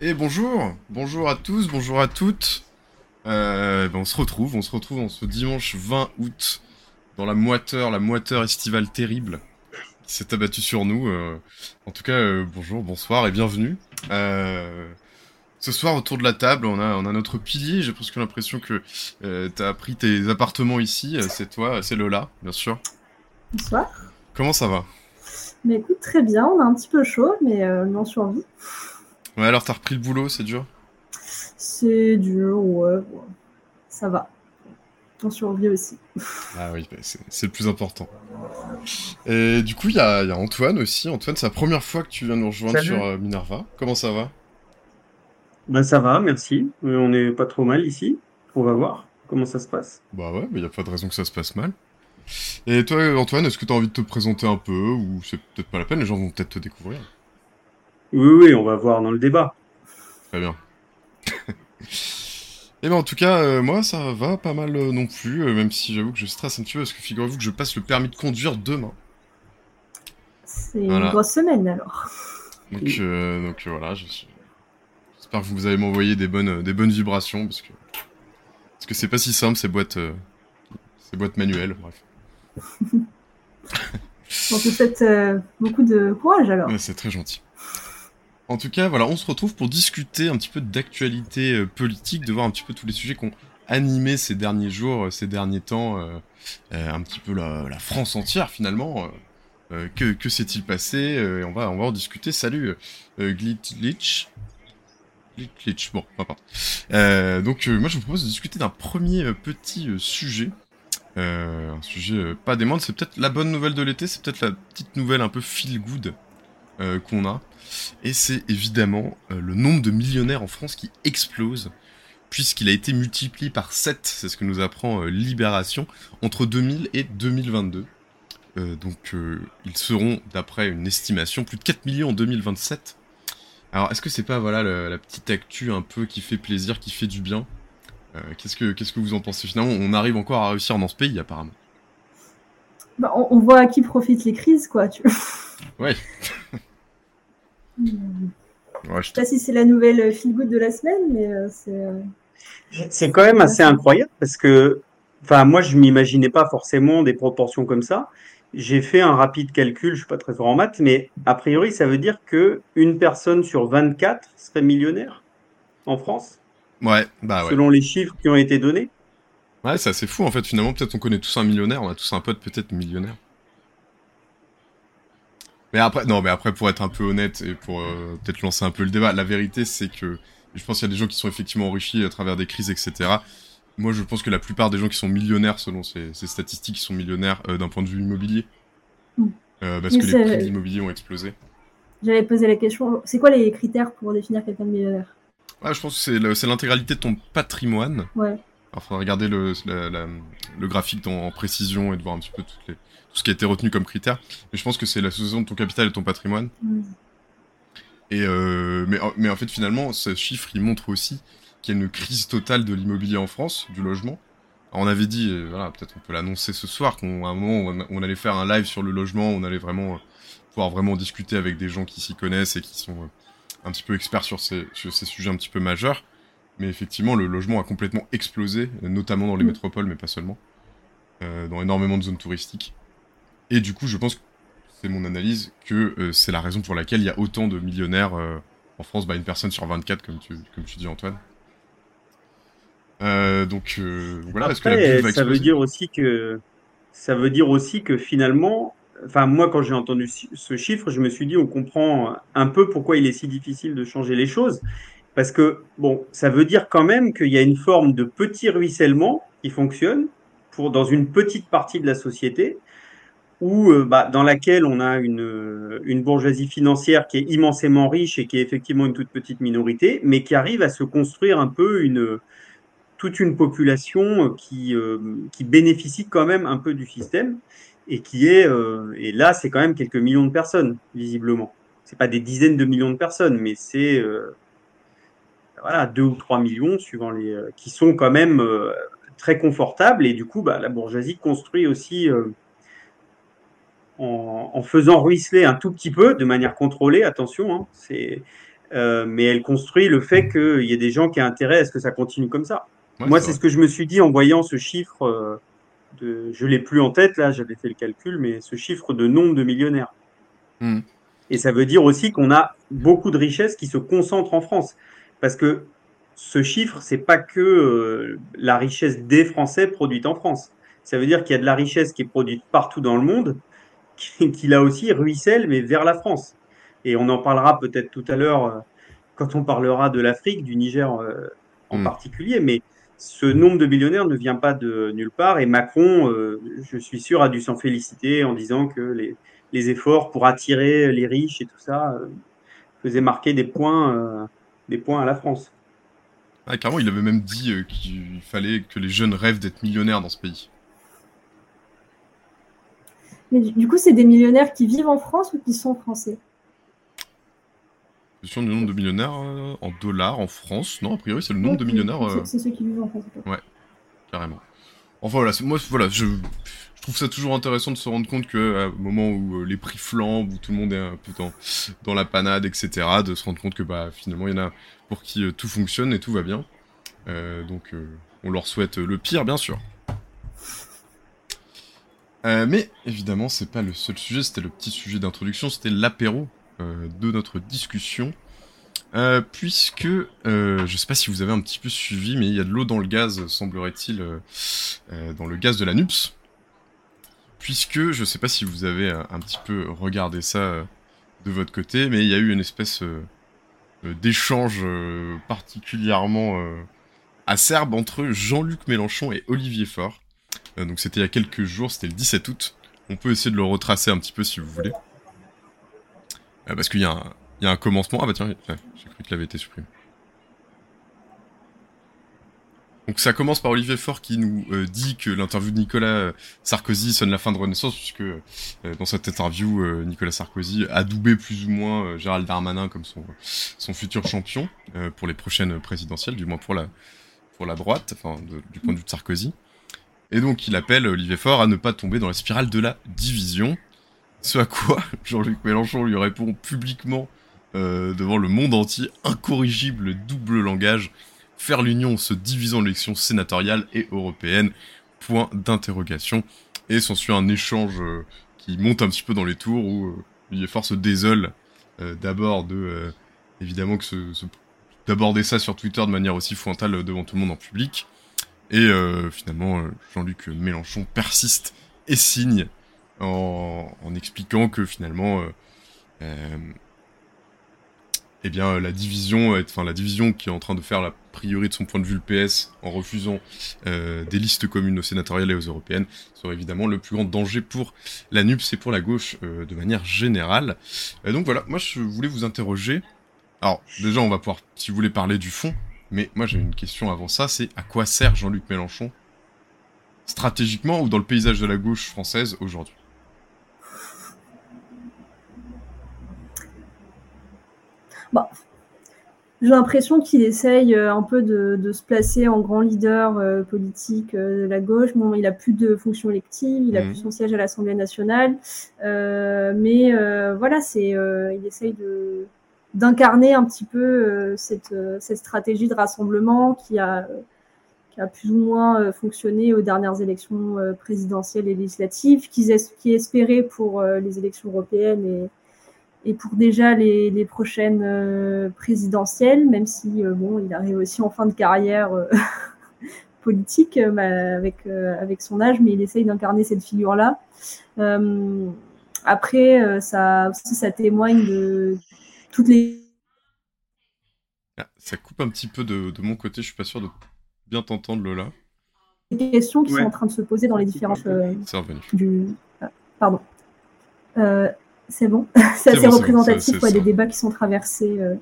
Et bonjour, bonjour à tous, bonjour à toutes. Euh, ben, on se retrouve, on se retrouve en ce dimanche 20 août dans la moiteur, la moiteur estivale terrible qui s'est abattue sur nous. euh. en tout cas, euh, bonjour, bonsoir et bienvenue. Ce soir, autour de la table, on a, on a notre pilier. J'ai presque l'impression que euh, t'as pris tes appartements ici. C'est toi, c'est Lola, bien sûr. Bonsoir. Comment ça va? Mais écoute, très bien, on a un petit peu chaud, mais on survit. Ouais, alors t'as repris le boulot, c'est dur C'est dur, ouais, ouais. ça va. On survit aussi. Ah oui, bah, c'est c'est le plus important. Et du coup, il y a, il y a Antoine aussi. Antoine, c'est la première fois que tu viens nous rejoindre Salut. sur euh, Minerva. Comment ça va? Ben ça va, merci. Euh, on n'est pas trop mal ici. On va voir comment ça se passe. Bah ouais, il n'y a pas de raison que ça se passe mal. Et toi, Antoine, est-ce que tu as envie de te présenter un peu ou c'est peut-être pas la peine? Les gens vont peut-être te découvrir. Oui, oui, on va voir dans le débat. Très bien. Et ben en tout cas, euh, moi ça va pas mal euh, non plus, euh, même si j'avoue que je stresse un petit peu parce que figurez-vous que je passe le permis de conduire demain. C'est Voilà. une grosse semaine alors. Donc, euh, euh, voilà, je suis- j'espère que vous allez m'envoyer des bonnes, euh, des bonnes vibrations parce que parce que c'est pas si simple ces boîtes, euh, ces boîtes manuelles. Bref, On te souhaite euh, beaucoup de courage alors. Ouais, c'est très gentil. En tout cas, voilà, on se retrouve pour discuter un petit peu d'actualité euh, politique, de voir un petit peu tous les sujets qui ont animé ces derniers jours, euh, ces derniers temps, euh, euh, un petit peu la, la France entière finalement. euh, que que s'est-il passé et on va on va en discuter. Salut Glitch. Glitch, bon. Euh, donc moi je vous propose de discuter d'un premier petit sujet. Un sujet pas des moindres, c'est peut-être la bonne nouvelle de l'été, c'est peut-être la petite nouvelle un peu feel good euh, qu'on a. Et c'est évidemment euh, le nombre de millionnaires en France qui explose, puisqu'il a été multiplié par 7, c'est ce que nous apprend euh, Libération, entre 2000 et 2022. Euh, donc ils seront, d'après une estimation, plus de 4 millions en 2027. Alors est-ce que c'est pas voilà le- la petite actu un peu qui fait plaisir, qui fait du bien? Qu'est-ce que qu'est-ce que vous en pensez? Finalement On arrive encore à réussir dans ce pays apparemment. Bah, on, on voit à qui profitent les crises, quoi. Tu... Ouais. Hmm. Ouais, Je sais pas si c'est la nouvelle feel good de la semaine, mais euh, c'est. euh, C'est quand même assez incroyable parce que, enfin, moi, je m'imaginais pas forcément des proportions comme ça. J'ai fait un rapide calcul, je suis pas très fort en maths, mais a priori, ça veut dire que une personne sur 24 serait millionnaire en France, Ouais, bah ouais. selon les chiffres qui ont été donnés. Ouais, c'est assez fou en fait. Finalement, peut-être on connaît tous un millionnaire, on a tous un pote peut-être millionnaire. Mais après, non, mais après, pour être un peu honnête et pour euh, peut-être lancer un peu le débat, la vérité c'est que je pense qu'il y a des gens qui sont effectivement enrichis à travers des crises, etc. Moi, je pense que la plupart des gens qui sont millionnaires, selon ces, ces statistiques, sont millionnaires euh, d'un point de vue immobilier. Mm. Euh, parce Mais que les prix de l'immobilier ont explosé. J'avais posé la question c'est quoi les critères pour définir quelqu'un de millionnaire? Ouais, je pense que c'est l'intégralité de ton patrimoine. Ouais. Alors, faudra regarder le, la- la- le graphique dans- en précision et de voir un petit peu toutes les- ce qui a été retenu comme critère. Mais je pense que c'est l'association de ton capital et ton patrimoine. Hmm. Et euh, mais, en- mais en fait, finalement, ce chiffre, il montre aussi qu'il y a une crise totale de l'immobilier en France, du logement. Alors, on avait dit, euh, voilà, peut-être on peut l'annoncer ce soir, qu'à un moment, on, allait faire un live sur le logement, on allait vraiment euh, pouvoir vraiment discuter avec des gens qui s'y connaissent et qui sont un petit peu experts sur ces, sur ces sujets un petit peu majeurs. Mais effectivement, le logement a complètement explosé, notamment dans les Mm. métropoles, mais pas seulement, dans énormément de zones touristiques. Et du coup, je pense, que c'est mon analyse, que euh, c'est la raison pour laquelle il y a autant de millionnaires euh, en France, bah, une personne sur 24, comme tu, comme tu dis, Antoine. Euh, donc voilà, est-ce que la va ça veut dire aussi que ça veut dire aussi que finalement, enfin moi quand j'ai entendu ce chiffre, je me suis dit on comprend un peu pourquoi il est si difficile de changer les choses parce que bon, ça veut dire quand même qu'il y a une forme de petit ruissellement qui fonctionne pour dans une petite partie de la société où euh, bah, dans laquelle on a une une bourgeoisie financière qui est immensément riche et qui est effectivement une toute petite minorité, mais qui arrive à se construire un peu une toute une population qui, euh, qui bénéficie quand même un peu du système et qui est euh, et là c'est quand même quelques millions de personnes visiblement. C'est pas des dizaines de millions de personnes mais c'est euh, voilà deux ou trois millions suivant les euh, qui sont quand même euh, très confortables. Et du coup bah, la bourgeoisie construit aussi euh, en, en faisant ruisseler un tout petit peu de manière contrôlée attention hein, c'est euh, mais elle construit le fait qu'il y ait des gens qui aient intérêt à ce que ça continue comme ça. Moi, c'est ce que je me suis dit en voyant ce chiffre. Euh, de, je l'ai plus en tête là, j'avais fait le calcul, mais ce chiffre de nombre de millionnaires. Hmm. Et ça veut dire aussi qu'on a beaucoup de richesses qui se concentrent en France, parce que ce chiffre, c'est pas que euh, la richesse des Français produite en France. Ça veut dire qu'il y a de la richesse qui est produite partout dans le monde, qui, là aussi ruisselle, mais vers la France. Et on en parlera peut-être tout à l'heure euh, quand on parlera de l'Afrique, du Niger euh, en hmm. particulier. Mais ce nombre de millionnaires ne vient pas de nulle part. Et Macron, euh, je suis sûr, a dû s'en féliciter en disant que les, les, efforts pour attirer les riches et tout ça faisaient marquer des points, des points à la France. Ah, carrément, il avait même dit qu'il fallait que les jeunes rêvent d'être millionnaires dans ce pays. Mais du coup, c'est des millionnaires qui vivent en France ou qui sont français? Question du nombre de millionnaires euh, en dollars en France. Non, a priori, c'est le nombre de millionnaires. Euh, c'est ceux qui vivent en France. Ouais, carrément. Enfin voilà, moi voilà, je, je, trouve ça toujours intéressant de se rendre compte que au moment où euh, les prix flambent, où tout le monde est un peu dans, dans la panade, etc., de se rendre compte que bah finalement il y en a pour qui tout fonctionne et tout va bien. donc on leur souhaite le pire, bien sûr. Mais évidemment, c'est pas le seul sujet, c'était le petit sujet d'introduction, c'était l'apéro euh, de notre discussion. Euh, puisque, euh, je sais pas si vous avez un petit peu suivi, mais il y a de l'eau dans le gaz, semblerait-il, dans le gaz de la NUPS. Puisque, je sais pas si vous avez un petit peu regardé ça de votre côté, mais il y a eu une espèce d'échange particulièrement acerbe entre Jean-Luc Mélenchon et Olivier Faure. Donc c'était il y a quelques jours, c'était le 17 août. On peut essayer de le retracer un petit peu si vous voulez. Euh, parce qu'il y, a un commencement. Ah bah tiens, j'ai cru qu'il avait été supprimé. Donc ça commence par Olivier Faure qui nous euh, dit que l'interview de Nicolas euh, Sarkozy sonne la fin de Renaissance, puisque dans cette interview, Nicolas Sarkozy a doublé plus ou moins Gérald Darmanin comme son, futur champion pour les prochaines présidentielles, du moins pour la, droite, du point de vue de Sarkozy. Et donc il appelle Olivier Faure à ne pas tomber dans la spirale de la division. Ce à quoi Jean-Luc Mélenchon lui répond publiquement euh, devant le monde entier, incorrigible double langage, faire l'union se divisant l'élection sénatoriale et européenne, point d'interrogation. Et s'ensuit un échange euh, qui monte un petit peu dans les tours où euh, est fort se désole d'abord de, évidemment que d'aborder ça sur Twitter de manière aussi frontale devant tout le monde en public. Et finalement, Jean-Luc Mélenchon persiste et signe en, expliquant que finalement, euh, euh, eh bien, la division, enfin la division qui est en train de faire la priori de son point de vue le PS en refusant euh, des listes communes aux sénatoriales et aux européennes serait évidemment le plus grand danger pour la NUPS et pour la gauche de manière générale. donc voilà, moi je voulais vous interroger. Alors déjà on va pouvoir, si vous voulez, parler du fond, mais moi j'ai une question avant ça, c'est à quoi sert Jean-Luc Mélenchon stratégiquement ou dans le paysage de la gauche française aujourd'hui? Bah, j'ai l'impression qu'il essaye euh, un peu de, se placer en grand leader euh, politique euh, de la gauche. Bon, il a plus de fonction élective, il a mhm. plus son siège à l'Assemblée nationale, mais voilà, c'est, il essaye de d'incarner un petit peu cette, cette stratégie de rassemblement qui a qui a plus ou moins fonctionné aux dernières élections présidentielles et législatives, qui, qui espérait pour les élections européennes et et pour déjà les, les prochaines euh, présidentielles, même si euh, bon, il arrive aussi en fin de carrière euh, politique bah, avec avec son âge, mais il essaye d'incarner cette figure-là. après, ça aussi, ça témoigne de toutes les. Ah, ça coupe un petit peu de, de, mon côté. Je suis pas sûr de bien t'entendre, Lola. Les questions qui sont en train de se poser dans les différentes. du... Ah, pardon. C'est bon. c'est assez représentatif des débats qui sont traversés euh,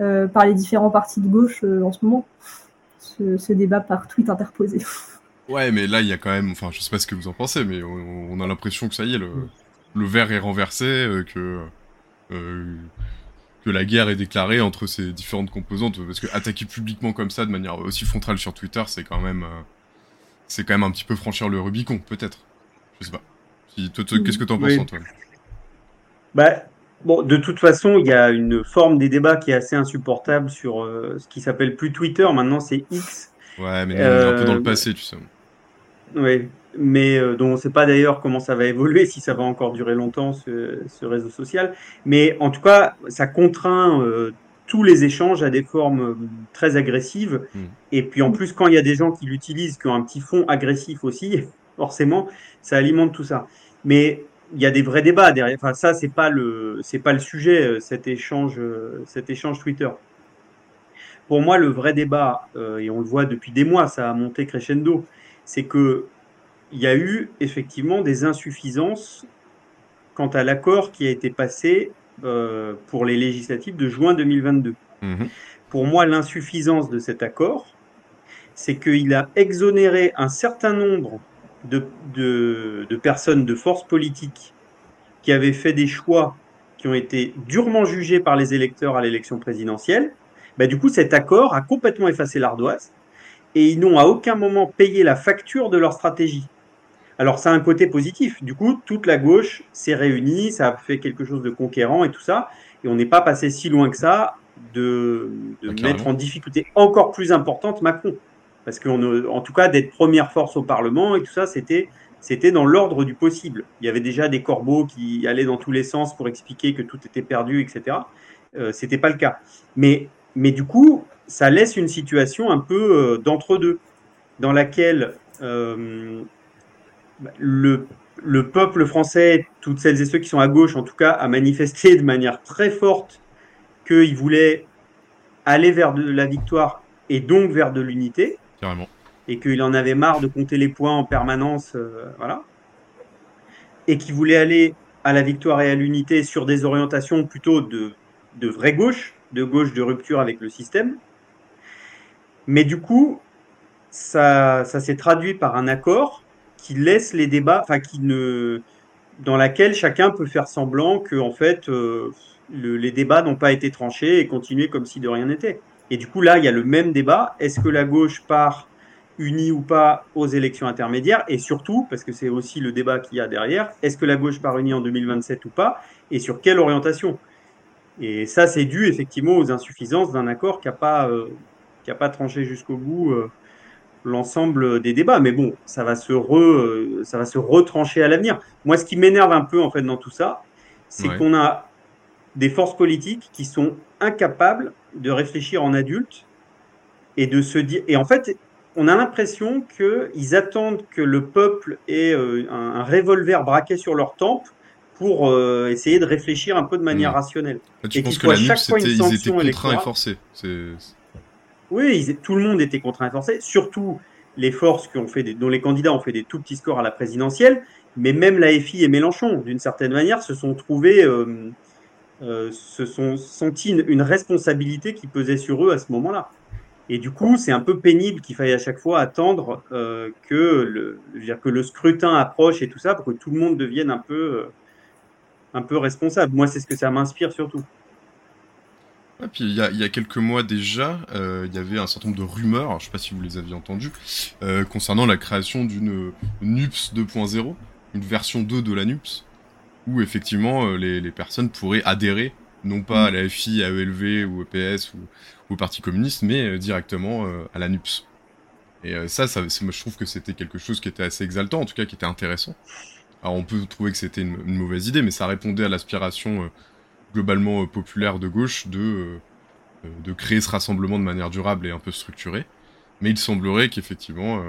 euh, par les différents partis de gauche euh, en ce moment. Ce, débat par tweet interposé. Ouais, mais là, il y a quand même. Enfin, je sais pas ce que vous en pensez, mais on, a l'impression que ça y est, le, le verre est renversé, que. Que la guerre est déclarée entre ces différentes composantes, parce que attaquer publiquement comme ça, de manière aussi frontale sur Twitter, c'est quand même, c'est quand même un petit peu franchir le Rubicon, peut-être. Je sais pas. Qu'est-ce que t'en penses, Antoine? Bah, Bon, de toute façon, il y a une forme des débats qui est assez insupportable sur euh, ce qui s'appelle plus Twitter, maintenant c'est X. Ouais, mais on est un peu dans le passé, tu sais. Oui, mais euh, dont on ne sait pas d'ailleurs comment ça va évoluer, si ça va encore durer longtemps, ce, ce réseau social. Mais en tout cas, ça contraint euh, tous les échanges à des formes euh, très agressives. Mm. Et puis en plus, quand il y a des gens qui l'utilisent, qui ont un petit fond agressif aussi, forcément, ça alimente tout ça. Mais il y a des vrais débats derrière. Enfin, ça, c'est pas le, c'est pas le sujet, cet échange, cet échange Twitter. Pour moi, le vrai débat, et on le voit depuis des mois, ça a monté crescendo, c'est que il y a eu effectivement des insuffisances quant à l'accord qui a été passé euh, pour les législatives de juin 2022. Mhm. Pour moi, l'insuffisance de cet accord, c'est qu'il a exonéré un certain nombre de, de, personnes de forces politiques qui avaient fait des choix qui ont été durement jugés par les électeurs à l'élection présidentielle. Bah, du coup, cet accord a complètement effacé l'ardoise et ils n'ont à aucun moment payé la facture de leur stratégie. Alors ça a un côté positif. Du coup, toute la gauche s'est réunie, ça a fait quelque chose de conquérant et tout ça. Et on n'est pas passé si loin que ça de, de mettre en difficulté encore plus importante Macron. Parce qu'en tout cas, d'être première force au Parlement et tout ça, c'était c'était dans l'ordre du possible. Il y avait déjà des corbeaux qui allaient dans tous les sens pour expliquer que tout était perdu, etc. Euh, c'était pas le cas. Mais, mais du coup, ça laisse une situation un peu euh, d'entre-deux, dans laquelle euh, le, le, peuple français, toutes celles et ceux qui sont à gauche en tout cas, a manifesté de manière très forte qu'il voulait aller vers de la victoire et donc vers de l'unité. Et qu'il en avait marre de compter les points en permanence. Euh, voilà. Et qu'il voulait aller à la victoire et à l'unité sur des orientations plutôt de, de vraie gauche, de gauche de rupture avec le système. Mais du coup, ça, ça s'est traduit par un accord qui laisse les débats, enfin qui ne, dans laquelle chacun peut faire semblant que en fait euh, les débats n'ont pas été tranchés et continuer comme si de rien n'était. Et du coup là, il y a le même débat. Est-ce que la gauche part unie ou pas aux élections intermédiaires? Et surtout, parce que c'est aussi le débat qu'il y a derrière, est-ce que la gauche part unie en 2027 ou pas? Et sur quelle orientation? Et ça, c'est dû effectivement aux insuffisances d'un accord qui n'a pas, euh, pas tranché jusqu'au bout. Euh, l'ensemble des débats. Mais bon, ça va se, re, ça va se retrancher à l'avenir. Moi, ce qui m'énerve un peu en fait dans tout ça, c'est qu'on a des forces politiques qui sont incapables de réfléchir en adulte et de se dire. Et en fait, on a l'impression qu'ils attendent que le peuple ait euh, un, revolver braqué sur leur tempe pour euh, essayer de réfléchir un peu de manière mmh. rationnelle. tu et penses que la chaque fois une ils étaient contraints et forcés oui, tout le monde était contraint et forcé, surtout les forces qui ont fait dont les candidats ont fait des tout petits scores à la présidentielle, mais même la FI et Mélenchon, d'une certaine manière, se sont trouvés, euh, euh, se sont senti une, responsabilité qui pesait sur eux à ce moment-là. Et du coup, c'est un peu pénible qu'il faille à chaque fois attendre euh, que, le, dire, que le scrutin approche et tout ça pour que tout le monde devienne un peu, un peu responsable. Moi, c'est ce que ça m'inspire surtout. Et puis il y, a, quelques mois déjà, euh, il y avait un certain nombre de rumeurs, je ne sais pas si vous les aviez entendues, euh, concernant la création d'une NUPS 2.0, une version 2 de la NUPS, où effectivement euh, les, personnes pourraient adhérer, non pas à la FI, à ELV ou EPS ou, au Parti communiste, mais directement à la NUPS. Et ça, ça moi, je trouve que c'était quelque chose qui était assez exaltant, en tout cas qui était intéressant. Alors on peut trouver que c'était une, une, mauvaise idée, mais ça répondait à l'aspiration globalement euh, populaire de gauche de, euh, euh, de créer ce rassemblement de manière durable et un peu structurée. Mais il semblerait qu'effectivement,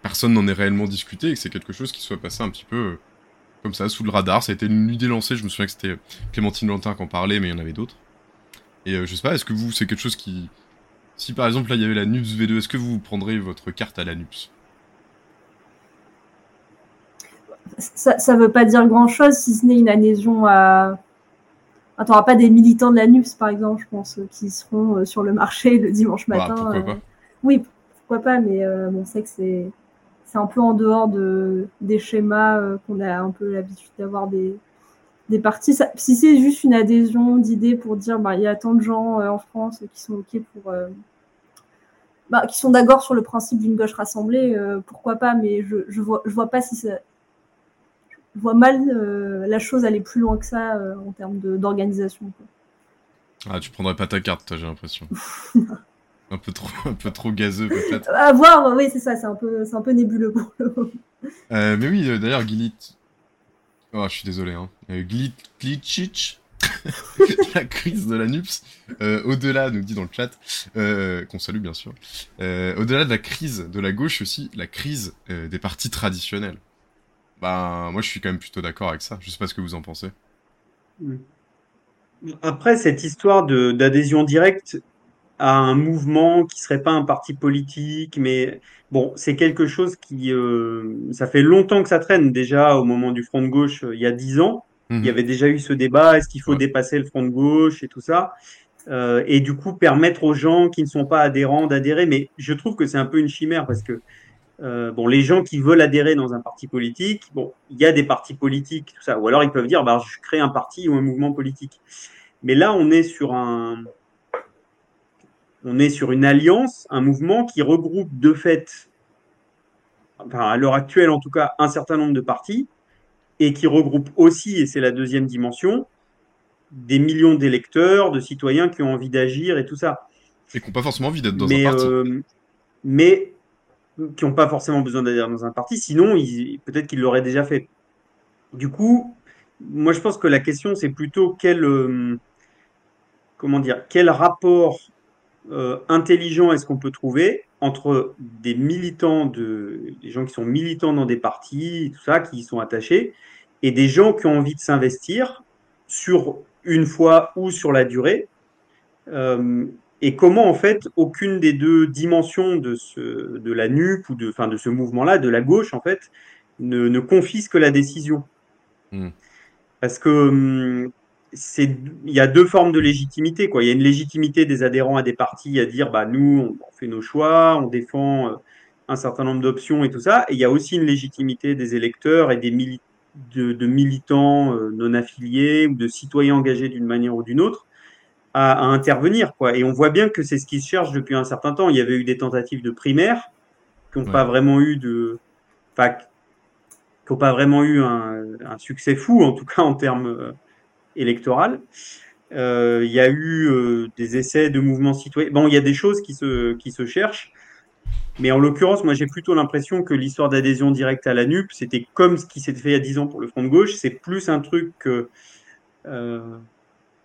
personne n'en ait réellement discuté et que c'est quelque chose qui soit passé un petit peu comme ça, sous le radar. Ça a été une idée lancée, je me souviens que c'était Clémentine Lantin qui en parlait, mais il y en avait d'autres. Et je sais pas, est-ce que vous, c'est quelque chose qui... Si par exemple là il y avait la NUPS V2, est-ce que vous prendrez votre carte à la NUPS ça, ça veut pas dire grand-chose si ce n'est une adhésion à, tu n'auras pas des militants de la NUPS, par exemple, je pense, euh, qui seront euh, sur le marché le dimanche bah, matin. pourquoi pas. Euh, oui, pourquoi pas, mais on sait que c'est c'est un peu en dehors de, des schémas qu'on a un peu l'habitude d'avoir des, des partis. si c'est juste une adhésion d'idées pour dire bah, il y a tant de gens en France qui sont OK pour. Bah, qui sont d'accord sur le principe d'une gauche rassemblée, pourquoi pas, mais je, je, vois, je vois pas si ça. Vois mal la chose aller plus loin que ça en termes d'organisation. Ah, tu prendrais pas ta carte, toi, j'ai l'impression. un peu trop, un peu trop gazeux peut-être. À voir, oui, c'est ça, c'est un peu, c'est un peu nébuleux pour euh, mais oui, d'ailleurs, Gilit. Oh, je suis désolé, hein. Euh, Glitchich, la crise de la NUPS, euh, au-delà, nous dit dans le chat, euh, qu'on salue bien sûr, euh, au-delà de la crise de la gauche aussi, la crise des partis traditionnels. Bah, moi je suis quand même plutôt d'accord avec ça. Je sais pas ce que vous en pensez. Après, cette histoire d'adhésion directe à un mouvement qui serait pas un parti politique, mais bon, c'est quelque chose qui, ça fait longtemps que ça traîne déjà au moment du Front de gauche, il y a dix ans. Il y mhm. avait déjà eu ce débat, est-ce qu'il faut dépasser le front de gauche et tout ça euh, Et du coup, permettre aux gens qui ne sont pas adhérents d'adhérer. Mais je trouve que c'est un peu une chimère parce que euh, bon, les gens qui veulent adhérer dans un parti politique, bon, il y a des partis politiques, tout ça. Ou alors ils peuvent dire, bah, je crée un parti ou un mouvement politique. Mais là, on est sur un, on est sur une alliance, un mouvement qui regroupe de fait, enfin, à l'heure actuelle en tout cas, un certain nombre de partis et qui regroupe aussi, et c'est la deuxième dimension, des millions d'électeurs, de citoyens qui ont envie d'agir et tout ça. Et qui n'ont pas forcément envie d'être dans un parti. Euh, mais qui n'ont pas forcément besoin d'être dans un parti, sinon peut-être qu'ils l'auraient déjà fait. Du coup, moi je pense que la question c'est plutôt quel, euh, comment dire, quel rapport euh, intelligent est-ce qu'on peut trouver entre des militants, de, des gens qui sont militants dans des partis, tout ça, qui y sont attachés, et des gens qui ont envie de s'investir sur une fois ou sur la durée. Euh, et comment en fait aucune des deux dimensions de, ce, de la NUP ou de, enfin, de ce mouvement-là, de la gauche en fait, ne, ne confisque la décision. Hmm. Parce que hum, c'est il y a deux formes de légitimité quoi. Il y a une légitimité des adhérents à des partis à dire bah nous on fait nos choix, on défend euh, un certain nombre d'options et tout ça. Et il y a aussi une légitimité des électeurs et des de, militants euh, non affiliés ou de citoyens engagés d'une manière ou d'une autre à, intervenir quoi. Et on voit bien que c'est ce qui se cherche depuis un certain temps. Il y avait eu des tentatives de primaires qui n'ont pas vraiment eu de, enfin, qui n'ont pas vraiment eu un, un, succès fou en tout cas en termes euh, électorale. Euh, il y a eu euh, des essais de mouvements citoyens. Bon, il y a des choses qui se, qui se cherchent. Mais en l'occurrence, moi j'ai plutôt l'impression que l'histoire d'adhésion directe à la NUP, c'était comme ce qui s'était fait il y a 10 ans pour le Front de gauche. C'est plus un truc que.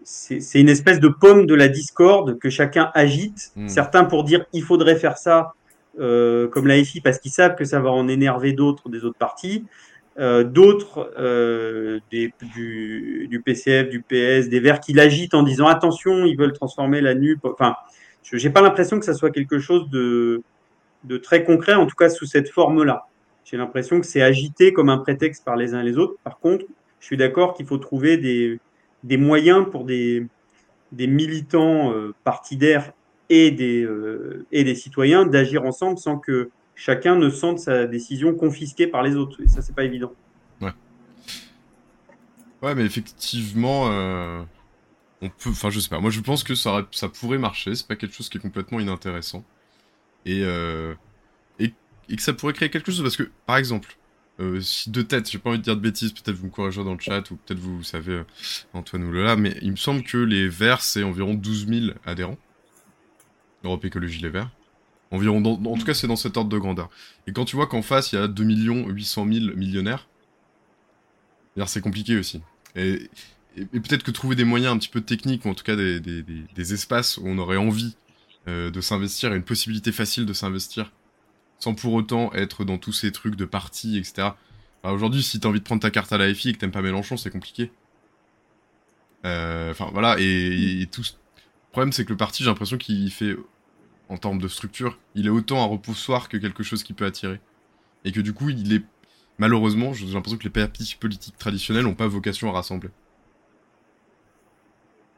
C'est une espèce de pomme de la discorde que chacun agite. Hmm. Certains pour dire il faudrait faire ça, euh, comme la FI, parce qu'ils savent que ça va en énerver d'autres des autres partis. Euh, d'autres euh, du, du, PCF, du PS, des Verts qui l'agitent en disant attention, ils veulent transformer la NUP. Enfin, je n'ai pas l'impression que ça soit quelque chose de, de très concret, en tout cas sous cette forme-là. J'ai l'impression que c'est agité comme un prétexte par les uns et les autres. Par contre, je suis d'accord qu'il faut trouver des, des, moyens pour des, militants euh, partidaires et des, euh, et des citoyens d'agir ensemble sans que chacun ne sente sa décision confisquée par les autres. Et ça, c'est pas évident. Ouais. Ouais, mais effectivement, euh, on peut. Enfin, je sais pas. Moi, je pense que ça, ça pourrait marcher. C'est pas quelque chose qui est complètement inintéressant. Et, et, que ça pourrait créer quelque chose. Parce que, par exemple, euh, de tête, j'ai pas envie de dire de bêtises, peut-être vous me corrigerez dans le chat, ou peut-être vous, savez, Antoine ou Lola, mais il me semble que les Verts, c'est environ 12 000 adhérents. Europe Écologie Les Verts. Environ, en tout cas, c'est dans cet ordre de grandeur. Et quand tu vois qu'en face, il y a 2 800 000 millionnaires, c'est compliqué aussi. Et, peut-être que trouver des moyens un petit peu techniques, ou en tout cas des, des, espaces où on aurait envie euh, de s'investir, et une possibilité facile de s'investir, sans pour autant être dans tous ces trucs de parti, etc. Aujourd'hui, si t'as envie de prendre ta carte à la FI et que t'aimes pas Mélenchon, c'est compliqué. Euh, enfin, voilà, et, et tout... Le problème, c'est que le parti, j'ai l'impression qu'il fait en termes de structure, il est autant un repoussoir que quelque chose qui peut attirer. Et que du coup, il est. Malheureusement, j'ai l'impression que les partis politiques traditionnels n'ont pas vocation à rassembler.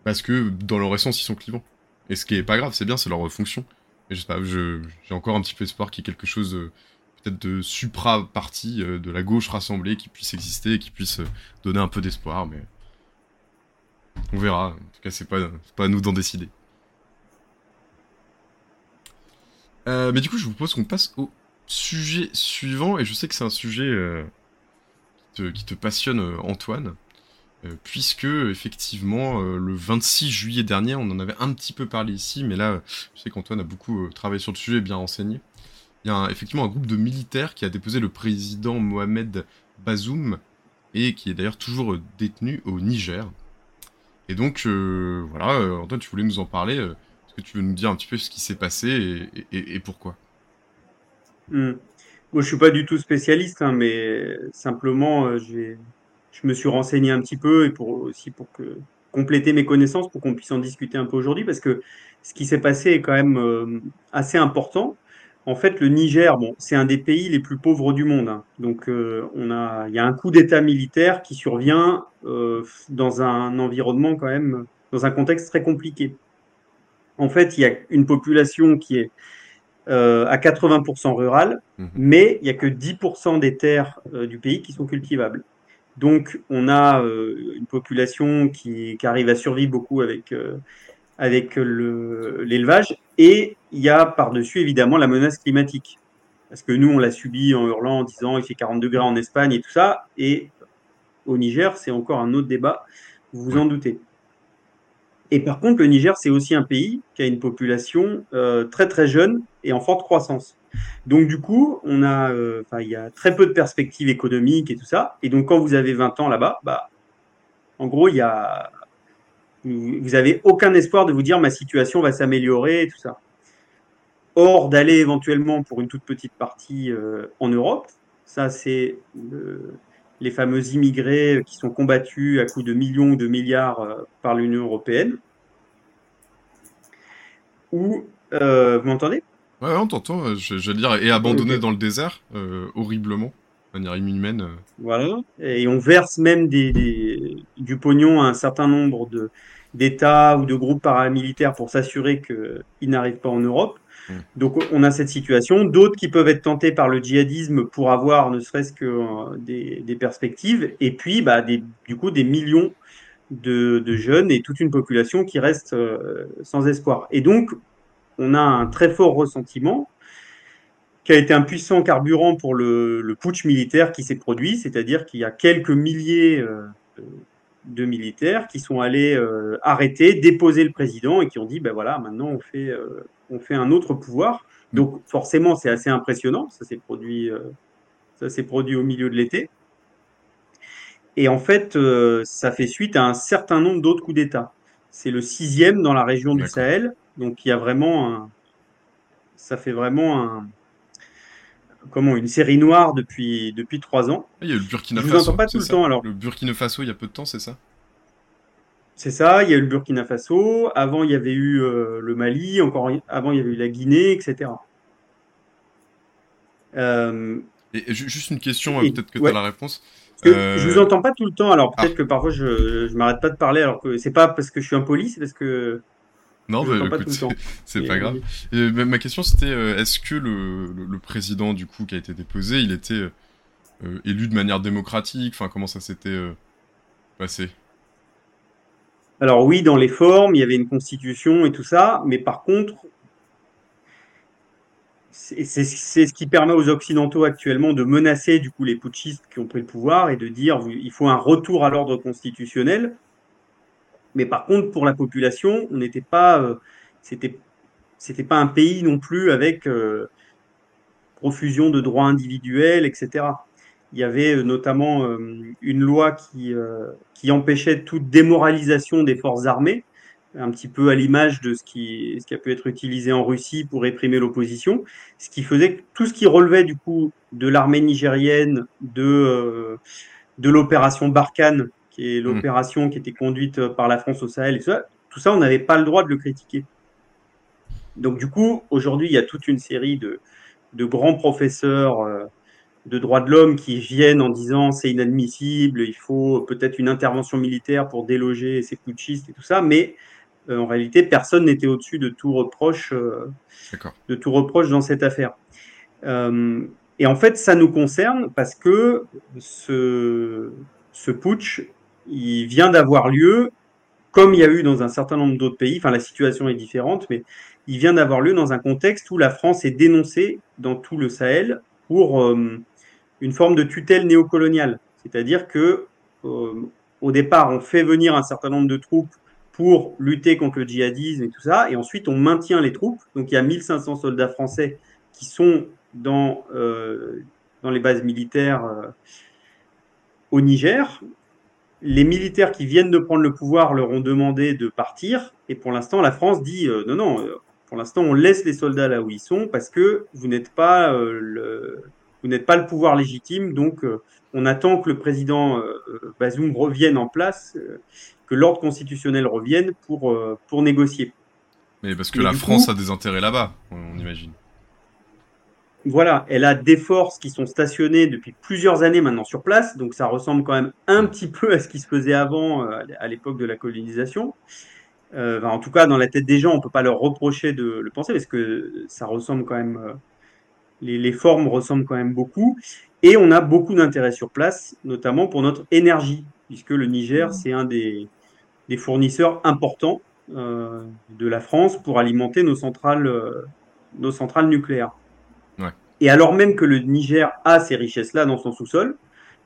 Parce que dans leur essence, ils sont clivants. Et ce qui est pas grave, c'est bien, c'est leur fonction. Je sais pas, j'ai encore un petit peu espoir qu'il y ait quelque chose euh, peut-être de supra-parti euh, de la gauche rassemblée qui puisse exister et qui puisse euh, donner un peu d'espoir, mais on verra. En tout cas, c'est pas, pas à nous d'en décider. Mais du coup, je vous propose qu'on passe au sujet suivant, et je sais que c'est un sujet qui te passionne, Antoine. Puisque effectivement le 26 juillet dernier, on en avait un petit peu parlé ici, mais là, je sais qu'Antoine a beaucoup travaillé sur le sujet, bien renseigné. Il y a effectivement un groupe de militaires qui a déposé le président Mohamed Bazoum et qui est d'ailleurs toujours détenu au Niger. Et donc, euh, voilà, euh, Antoine, tu voulais nous en parler. Euh, est-ce que tu veux nous dire un petit peu ce qui s'est passé et, pourquoi? Moi, je suis pas du tout spécialiste, hein, mais simplement, je me suis renseigné un petit peu et pour aussi pour que compléter mes connaissances pour qu'on puisse en discuter un peu aujourd'hui, parce que ce qui s'est passé est quand même assez important. En fait, le Niger, bon, c'est un des pays les plus pauvres du monde. Hein. Donc, euh, on a, il y a un coup d'État militaire qui survient euh, dans un environnement quand même, dans un contexte très compliqué. En fait, il y a une population qui est euh, à 80% rurale, mhm. mais il n'y a que 10% des terres du pays qui sont cultivables. Donc, on a une population qui, qui, arrive à survivre beaucoup avec avec l'élevage. Et il y a par-dessus, évidemment, la menace climatique. Parce que nous, on l'a subi en hurlant, en disant il fait 40 degrés en Espagne et tout ça. Et au Niger, c'est encore un autre débat, vous vous en doutez. Et par contre, le Niger, c'est aussi un pays qui a une population euh, très très jeune et en forte croissance. Donc du coup, on a, euh, il y a très peu de perspectives économiques et tout ça. Et donc quand vous avez 20 ans là-bas, bah, en gros, il y a vous avez aucun espoir de vous dire ma situation va s'améliorer et tout ça. Or, d'aller éventuellement pour une toute petite partie euh, en Europe, ça c'est les fameux immigrés qui sont combattus à coups de millions ou de milliards euh, par l'Union européenne. Ou, vous m'entendez? Ouais, on t'entend, je, veux dire, et abandonnés dans le désert, horriblement, de manière inhumaine. Voilà, et on verse même des, du pognon à un certain nombre de, d'États ou de groupes paramilitaires pour s'assurer qu'ils n'arrivent pas en Europe. Hmm. Donc on a cette situation. D'autres qui peuvent être tentés par le djihadisme pour avoir ne serait-ce que euh, des, perspectives. Et puis bah, des, du coup des millions de, jeunes et toute une population qui reste euh, sans espoir. Et donc on a un très fort ressentiment qui a été un puissant carburant pour le, putsch militaire qui s'est produit, c'est-à-dire qu'il y a quelques milliers euh, de militaires qui sont allés euh, arrêter, déposer le président et qui ont dit ben voilà, maintenant on fait, euh, on fait un autre pouvoir. Donc forcément, c'est assez impressionnant. Ça s'est produit, euh, ça s'est produit au milieu de l'été. Et en fait, ça fait suite à un certain nombre d'autres coups d'État. C'est le sixième dans la région du Sahel. Donc il y a vraiment un, ça fait vraiment un, comment une série noire depuis depuis trois ans. Ah, il y a le Burkina Faso. Je vous entends pas tout le temps alors. Le Burkina Faso il y a peu de temps, c'est ça? C'est ça. Il y a eu le Burkina Faso. Avant il y avait eu euh, le Mali. Encore avant il y avait eu la Guinée, etc. Euh, et, juste une question, peut-être que tu as la réponse. Euh... Je vous entends pas tout le temps, alors peut-être ah. que parfois je, je m'arrête pas de parler, alors que c'est pas parce que je suis impoli, c'est parce que non, bah, écoute, c'est pas grave. ma question c'était euh, est-ce que le, président du coup qui a été déposé, il était euh, élu de manière démocratique? Enfin, comment ça s'était euh, passé? Alors oui, dans les formes, il y avait une constitution et tout ça, mais par contre, c'est ce qui permet aux Occidentaux actuellement de menacer du coup les putschistes qui ont pris le pouvoir et de dire il faut un retour à l'ordre constitutionnel mais par contre, pour la population, on n'était pas, euh, c'était, c'était pas un pays non plus avec euh, profusion de droits individuels, etc. Il y avait euh, notamment une loi qui, qui empêchait toute démoralisation des forces armées, un petit peu à l'image de ce qui, ce qui a pu être utilisé en Russie pour réprimer l'opposition, ce qui faisait que tout ce qui relevait du coup de l'armée nigérienne, de, de l'opération Barkhane et mm. l'opération qui était conduite par la France au Sahel, et tout ça, tout ça on n'avait pas le droit de le critiquer. Donc du coup, aujourd'hui, il y a toute une série de, de grands professeurs euh, de droits de l'homme qui viennent en disant c'est inadmissible, il faut peut-être une intervention militaire pour déloger ces putschistes et tout ça, mais euh, en réalité, personne n'était au-dessus de tout reproche, euh, de tout reproche dans cette affaire. et en fait, ça nous concerne parce que ce, ce putsch il vient d'avoir lieu, comme il y a eu dans un certain nombre d'autres pays, enfin la situation est différente, mais il vient d'avoir lieu dans un contexte où la France est dénoncée dans tout le Sahel pour euh, une forme de tutelle néocoloniale. C'est-à-dire que au départ, on fait venir un certain nombre de troupes pour lutter contre le djihadisme et tout ça, et ensuite on maintient les troupes. Donc il y a 1500 soldats français qui sont dans, euh, dans les bases militaires euh, au Niger. Les militaires qui viennent de prendre le pouvoir leur ont demandé de partir, et pour l'instant la France dit euh, non, non, pour l'instant on laisse les soldats là où ils sont parce que vous n'êtes pas le vous n'êtes pas le pouvoir légitime, donc on attend que le président Bazoum revienne en place que l'ordre constitutionnel revienne pour, euh, pour négocier. Mais parce que la France a des intérêts là-bas, on imagine. Voilà, elle a des forces qui sont stationnées depuis plusieurs années maintenant sur place, donc ça ressemble quand même un petit peu à ce qui se faisait avant, euh, à l'époque de la colonisation. Euh, en tout cas, dans la tête des gens, on ne peut pas leur reprocher de le penser, parce que ça ressemble quand même, les, les, formes ressemblent quand même beaucoup. Et on a beaucoup d'intérêts sur place, notamment pour notre énergie, puisque le Niger, c'est un des, des fournisseurs importants euh, de la France pour alimenter nos centrales, euh, nos centrales nucléaires. Et alors même que le Niger a ces richesses-là dans son sous-sol,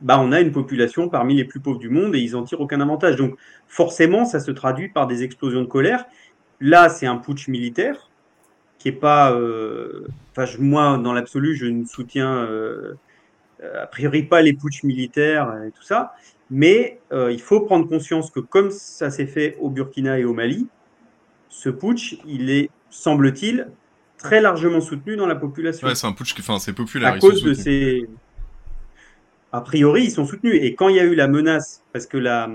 bah, on a une population parmi les plus pauvres du monde et ils n'en tirent aucun avantage. Donc forcément, ça se traduit par des explosions de colère. Là, c'est un putsch militaire qui est pas... Euh, enfin, moi, dans l'absolu, je ne soutiens a priori pas les putschs militaires et tout ça. Mais euh, il faut prendre conscience que comme ça s'est fait au Burkina et au Mali, ce putsch, il est, semble-t-il, très largement soutenu dans la population. Ouais, c'est un putsch qui, enfin, c'est populaire. À cause de ces. A priori, ils sont soutenus. Et quand il y a eu la menace, parce que la,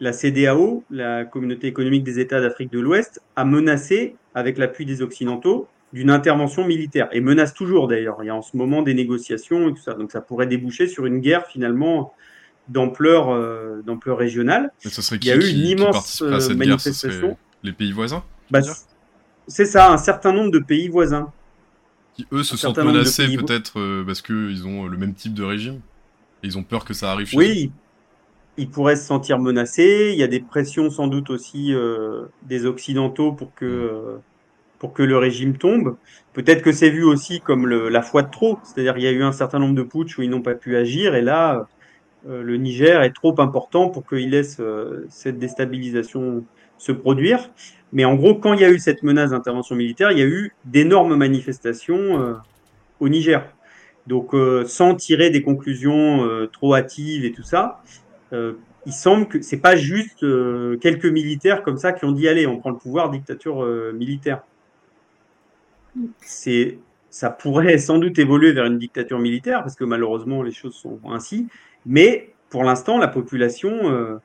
la CDAO, la Communauté économique des États d'Afrique de l'Ouest, a menacé, avec l'appui des Occidentaux, d'une intervention militaire. Et menace toujours d'ailleurs. Il y a en ce moment des négociations et tout ça. Donc ça pourrait déboucher sur une guerre finalement d'ampleur euh, d'ampleur régionale. Il y a eu une immense euh, manifestation. les pays voisins bah, C'est ça, un certain nombre de pays voisins. Qui eux se sentent menacés peut-être euh, parce qu'ils ont le même type de régime. Et ils ont peur que ça arrive chez Oui, ils pourraient se sentir menacés. Il y a des pressions sans doute aussi des Occidentaux pour que, pour que le régime tombe. Peut-être que c'est vu aussi comme le, la foi de trop. C'est-à-dire qu'il y a eu un certain nombre de putsch où ils n'ont pas pu agir. Et là, euh, le Niger est trop important pour qu'il laisse euh, cette déstabilisation se produire. Mais en gros, quand il y a eu cette menace d'intervention militaire, il y a eu d'énormes manifestations euh, au Niger. Donc, sans tirer des conclusions trop hâtives et tout ça, il semble que c'est pas juste quelques militaires comme ça qui ont dit allez, on prend le pouvoir, dictature militaire. C'est ça pourrait sans doute évoluer vers une dictature militaire parce que malheureusement les choses sont ainsi. Mais pour l'instant, la population euh,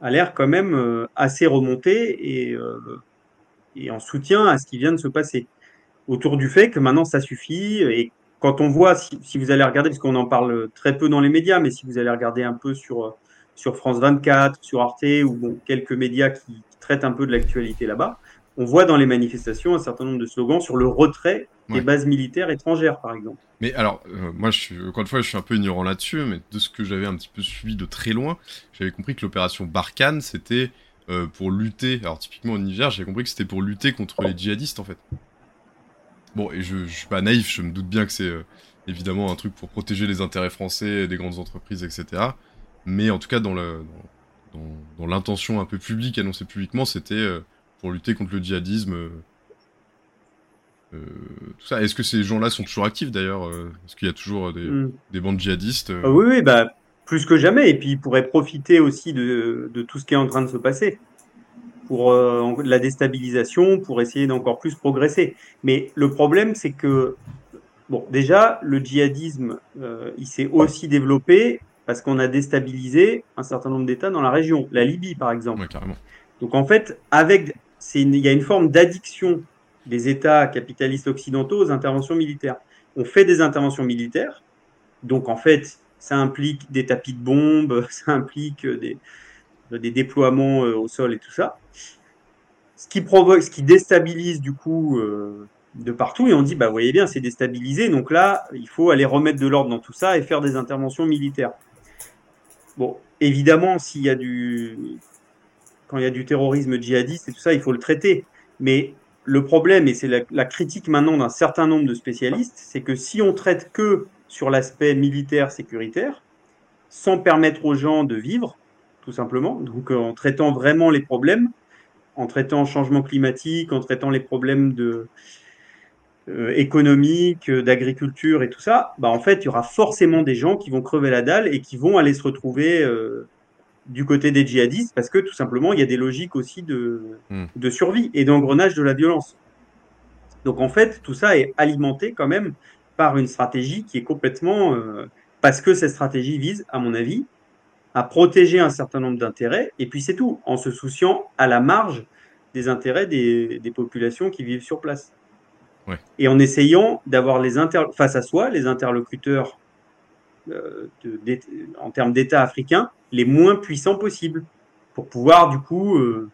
a l'air quand même euh, assez remontée et, euh, et, en soutien à ce qui vient de se passer. Autour du fait que maintenant ça suffit. Et quand on voit, si, vous allez regarder, parce qu'on en parle très peu dans les médias, mais si vous allez regarder un peu sur, sur France 24, sur Arte ou quelques médias qui traitent un peu de l'actualité là-bas, on voit dans les manifestations un certain nombre de slogans sur le retrait des bases militaires étrangères, par exemple. Mais alors, euh, moi, je suis, encore une fois, je suis un peu ignorant là-dessus, mais de ce que j'avais un petit peu suivi de très loin, j'avais compris que l'opération Barkhane, c'était euh, pour lutter, alors typiquement au Niger, j'avais compris que c'était pour lutter contre les djihadistes, en fait. Bon, et je, je suis pas naïf, je me doute bien que c'est euh, évidemment un truc pour protéger les intérêts français, des grandes entreprises, etc. Mais en tout cas, dans l'intention dans, un peu publique, annoncée publiquement, c'était pour lutter contre le djihadisme. Euh, euh, tout ça. Est-ce que ces gens-là sont toujours actifs d'ailleurs euh, Est-ce qu'il y a toujours des, hmm. des bandes djihadistes ah Oui, oui, bah, plus que jamais. Et puis ils pourraient profiter aussi de, de, tout ce qui est en train de se passer pour la déstabilisation, pour essayer d'encore plus progresser. Mais le problème, c'est que, bon, déjà, le djihadisme, il s'est aussi développé parce qu'on a déstabilisé un certain nombre d'États dans la région. La Libye, par exemple. Ouais, carrément. Donc en fait, avec il y a une forme d'addiction des États capitalistes occidentaux aux interventions militaires. On fait des interventions militaires, donc en fait, ça implique des tapis de bombes, ça implique des, déploiements euh, au sol et tout ça. Ce qui provoque, ce qui déstabilise du coup euh, de partout, et on dit, bah, vous voyez bien, c'est déstabilisé, donc là, il faut aller remettre de l'ordre dans tout ça et faire des interventions militaires. Bon, évidemment, s'il y a du, quand il y a du terrorisme djihadiste et tout ça, il faut le traiter. Mais le problème, et c'est la, critique maintenant d'un certain nombre de spécialistes, c'est que si on traite que sur l'aspect militaire sécuritaire, sans permettre aux gens de vivre, tout simplement. Donc en traitant vraiment les problèmes, en traitant changement climatique, en traitant les problèmes de, euh, économiques, d'agriculture et tout ça, bah en fait, il y aura forcément des gens qui vont crever la dalle et qui vont aller se retrouver euh, du côté des djihadistes parce que tout simplement, il y a des logiques aussi de, hmm. de survie et d'engrenage de la violence. Donc en fait, tout ça est alimenté quand même par une stratégie qui est complètement... Euh, parce que cette stratégie vise, à mon avis, à protéger un certain nombre d'intérêts, et puis c'est tout, en se souciant à la marge des intérêts des, populations qui vivent sur place. Et en essayant d'avoir les face à soi les interlocuteurs euh, en termes d'État africain les moins puissants possibles, pour pouvoir du coup euh,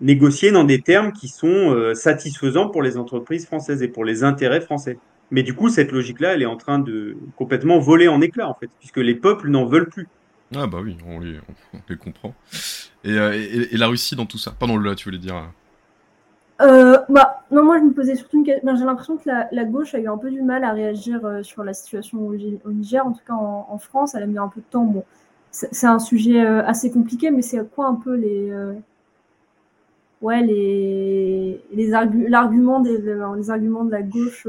négocier dans des termes qui sont euh, satisfaisants pour les entreprises françaises et pour les intérêts français. Mais du coup, cette logique-là, elle est en train de complètement voler en éclats, en fait, puisque les peuples n'en veulent plus. Ah bah oui, on les, comprend. Et, et, la Russie dans tout ça? Pardon, là, tu voulais dire euh, bah, non, moi je me posais surtout une question. J'ai l'impression que la, gauche a eu un peu du mal à réagir euh, sur la situation au, Niger, en tout cas en, France. Elle a mis un peu de temps. Bon, c'est un sujet assez compliqué, mais c'est quoi un peu les, ouais, les, les l'argument des, les arguments de la gauche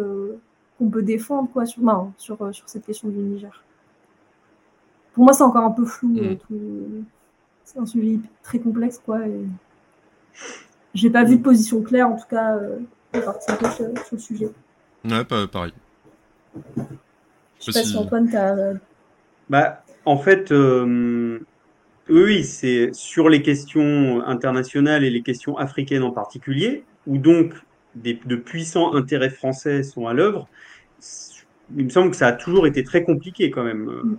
qu'on peut défendre quoi, sur, sur, euh, sur cette question du Niger? Pour moi, c'est encore un peu flou. Mm. Euh, c'est un sujet très complexe. quoi. Et... J'ai pas vu de position claire, en tout cas, euh, sur, sur, le sujet. Ouais, pas, pareil. Je sais pas si Antoine, t'as. Bah, en fait, oui, c'est sur les questions internationales et les questions africaines en particulier, où donc des, de puissants intérêts français sont à l'œuvre, il me semble que ça a toujours été très compliqué quand même, euh,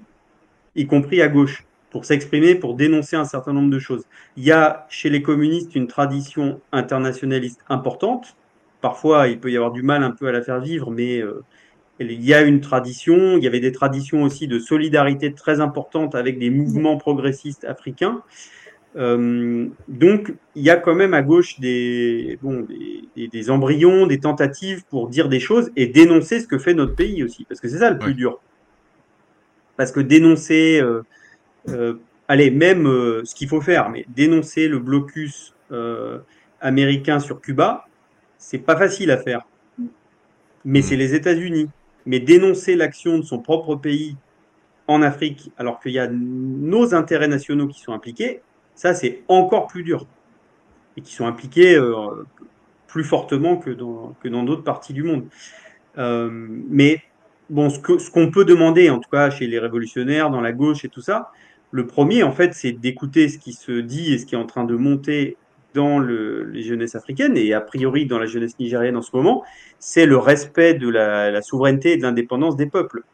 y compris à gauche, pour s'exprimer, pour dénoncer un certain nombre de choses. Il y a chez les communistes une tradition internationaliste importante. Parfois, il peut y avoir du mal un peu à la faire vivre, mais euh, il y a une tradition. Il y avait des traditions aussi de solidarité très importantes avec des mouvements progressistes africains. Euh, donc, il y a quand même à gauche des, bon, des, des, embryons, des tentatives pour dire des choses et dénoncer ce que fait notre pays aussi, parce que c'est ça le plus dur. Parce que dénoncer, euh, allez, même euh, ce qu'il faut faire, mais dénoncer le blocus euh, américain sur Cuba, c'est pas facile à faire. Mais c'est les États-Unis. Mais dénoncer l'action de son propre pays en Afrique, alors qu'il y a nos intérêts nationaux qui sont impliqués, ça, c'est encore plus dur. Et qui sont impliqués euh, plus fortement que dans que dans d'autres parties du monde. Euh, mais bon, ce qu'on ce qu'on peut demander, en tout cas chez les révolutionnaires, dans la gauche et tout ça, le premier, en fait, c'est d'écouter ce qui se dit et ce qui est en train de monter dans le, les jeunesses africaines et a priori dans la jeunesse nigérienne en ce moment, c'est le respect de la, la souveraineté et de l'indépendance des peuples.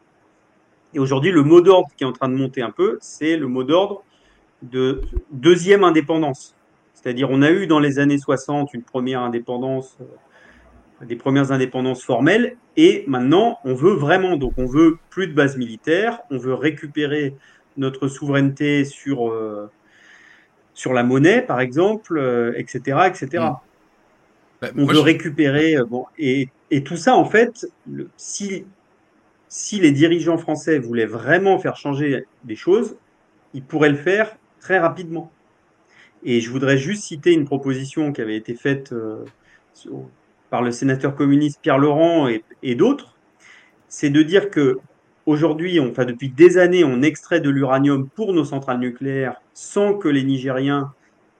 Et aujourd'hui, le mot d'ordre qui est en train de monter un peu, c'est le mot d'ordre de deuxième indépendance. C'est-à-dire, on a eu dans les années 60 une première indépendance, euh, des premières indépendances formelles, et maintenant, on veut vraiment, donc on veut plus de base militaire, on veut récupérer notre souveraineté sur, euh, sur la monnaie, par exemple, etc., euh, etc. Mm. Bah, on veut récupérer, bon, et, et, tout ça, en fait, le, si, si les dirigeants français voulaient vraiment faire changer des choses, ils pourraient le faire très rapidement. Et je voudrais juste citer une proposition qui avait été faite euh, par le sénateur communiste Pierre Laurent et, d'autres, c'est de dire que aujourd'hui, enfin depuis des années, on extrait de l'uranium pour nos centrales nucléaires sans que les Nigériens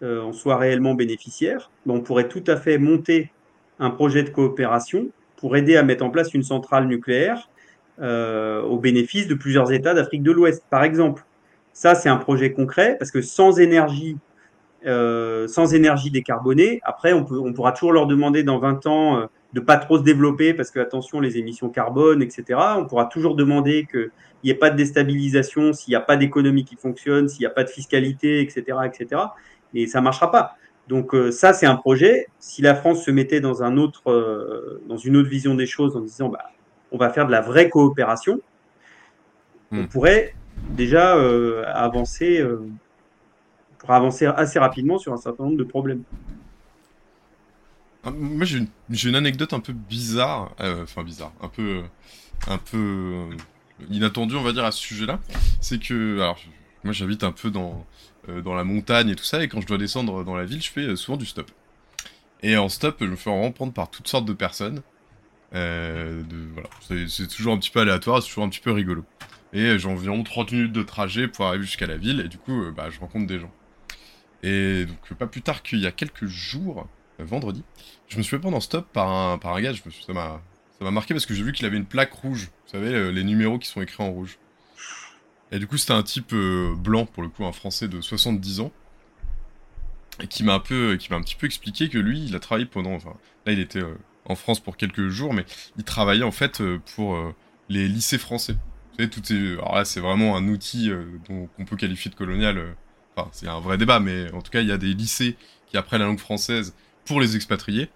euh, en soient réellement bénéficiaires. on pourrait tout à fait monter un projet de coopération pour aider à mettre en place une centrale nucléaire euh, au bénéfice de plusieurs États d'Afrique de l'Ouest, par exemple. Ça, c'est un projet concret parce que sans énergie, euh, sans énergie décarbonée, après, on, pourra toujours leur demander dans 20 ans de pas trop se développer parce que, attention, les émissions carbone, etc. On pourra toujours demander qu'il n'y ait pas de déstabilisation, s'il n'y a pas d'économie qui fonctionne, s'il n'y a pas de fiscalité, etc., etc. Et ça marchera pas. Donc euh, ça, c'est un projet. Si la France se mettait dans un autre, euh, dans une autre vision des choses, en disant, bah, on va faire de la vraie coopération, on hmm. pourrait déjà euh, avancer, pour avancer assez rapidement sur un certain nombre de problèmes. Ah, moi, j'ai une, anecdote un peu bizarre, euh, enfin bizarre, un peu, un peu inattendu, on va dire, à ce sujet-là, c'est que, alors, moi j'habite un peu dans, dans la montagne et tout ça, et quand je dois descendre dans la ville, je fais souvent du stop. Et en stop, je me fais vraiment prendre par toutes sortes de personnes. Euh, voilà. C'est toujours un petit peu aléatoire, c'est toujours un petit peu rigolo. Et j'ai environ 30 minutes de trajet pour arriver jusqu'à la ville, et du coup, bah, je rencontre des gens. Et donc, pas plus tard qu'il y a quelques jours, vendredi, je me suis fait prendre en stop par un, par un gars, je me suis, ça m'a marqué parce que j'ai vu qu'il avait une plaque rouge, vous savez, les numéros qui sont écrits en rouge. Et du coup, c'était un type euh, blanc, pour le coup, un français de 70 ans, et qui m'a un peu, qui m'a un petit peu expliqué que lui, il a travaillé pendant, enfin, là, il était euh, en France pour quelques jours, mais il travaillait en fait euh, pour les lycées français. Tout est, là, c'est vraiment un outil qu'on peut qualifier de colonial. Enfin, c'est un vrai débat, mais en tout cas, il y a des lycées qui apprennent la langue française pour les expatriés,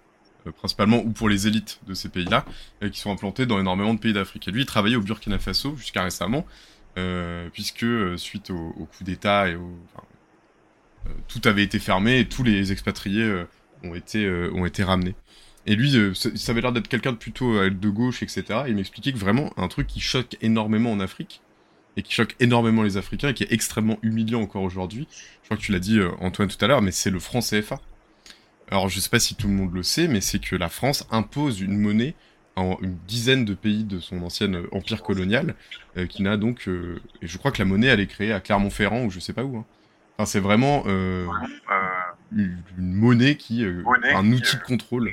principalement, ou pour les élites de ces pays-là, qui sont implantés dans énormément de pays d'Afrique. Et lui, il travaillait au Burkina Faso jusqu'à récemment, euh, puisque euh, suite au, coup d'État et au, euh, tout avait été fermé et tous les expatriés ont été ont été ramenés. Et lui, ça avait l'air d'être quelqu'un de plutôt de gauche, etc. il m'expliquait que vraiment un truc qui choque énormément en Afrique et qui choque énormément les Africains et qui est extrêmement humiliant encore aujourd'hui. Je crois que tu l'as dit Antoine tout à l'heure, mais c'est le franc CFA. Alors je sais pas si tout le monde le sait, mais c'est que la France impose une monnaie en une dizaine de pays de son ancien euh, empire colonial, euh, qui n'a donc, euh, et je crois que la monnaie elle est créée à Clermont-Ferrand ou je sais pas où. Hein. Enfin, c'est vraiment une, monnaie qui, un outil de contrôle.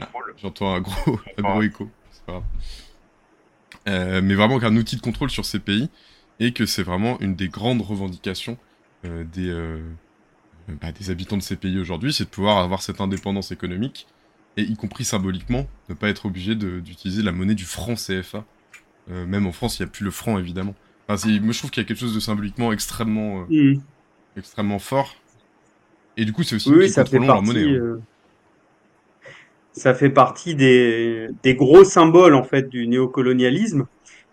Ah, j'entends un gros, un gros écho. mais vraiment qu'un outil de contrôle sur ces pays et que c'est vraiment une des grandes revendications des, bah, des habitants de ces pays aujourd'hui, c'est de pouvoir avoir cette indépendance économique et y compris symboliquement, ne pas être obligé d'utiliser la monnaie du franc CFA. Euh, même en France, il n'y a plus le franc, évidemment. Enfin, moi, je trouve qu'il y a quelque chose de symboliquement extrêmement, euh, mm. extrêmement fort. Et du coup, c'est aussi oui, ça fait partie, monnaie. Hein. Euh, ça fait partie des, des, gros symboles, en fait, du néocolonialisme.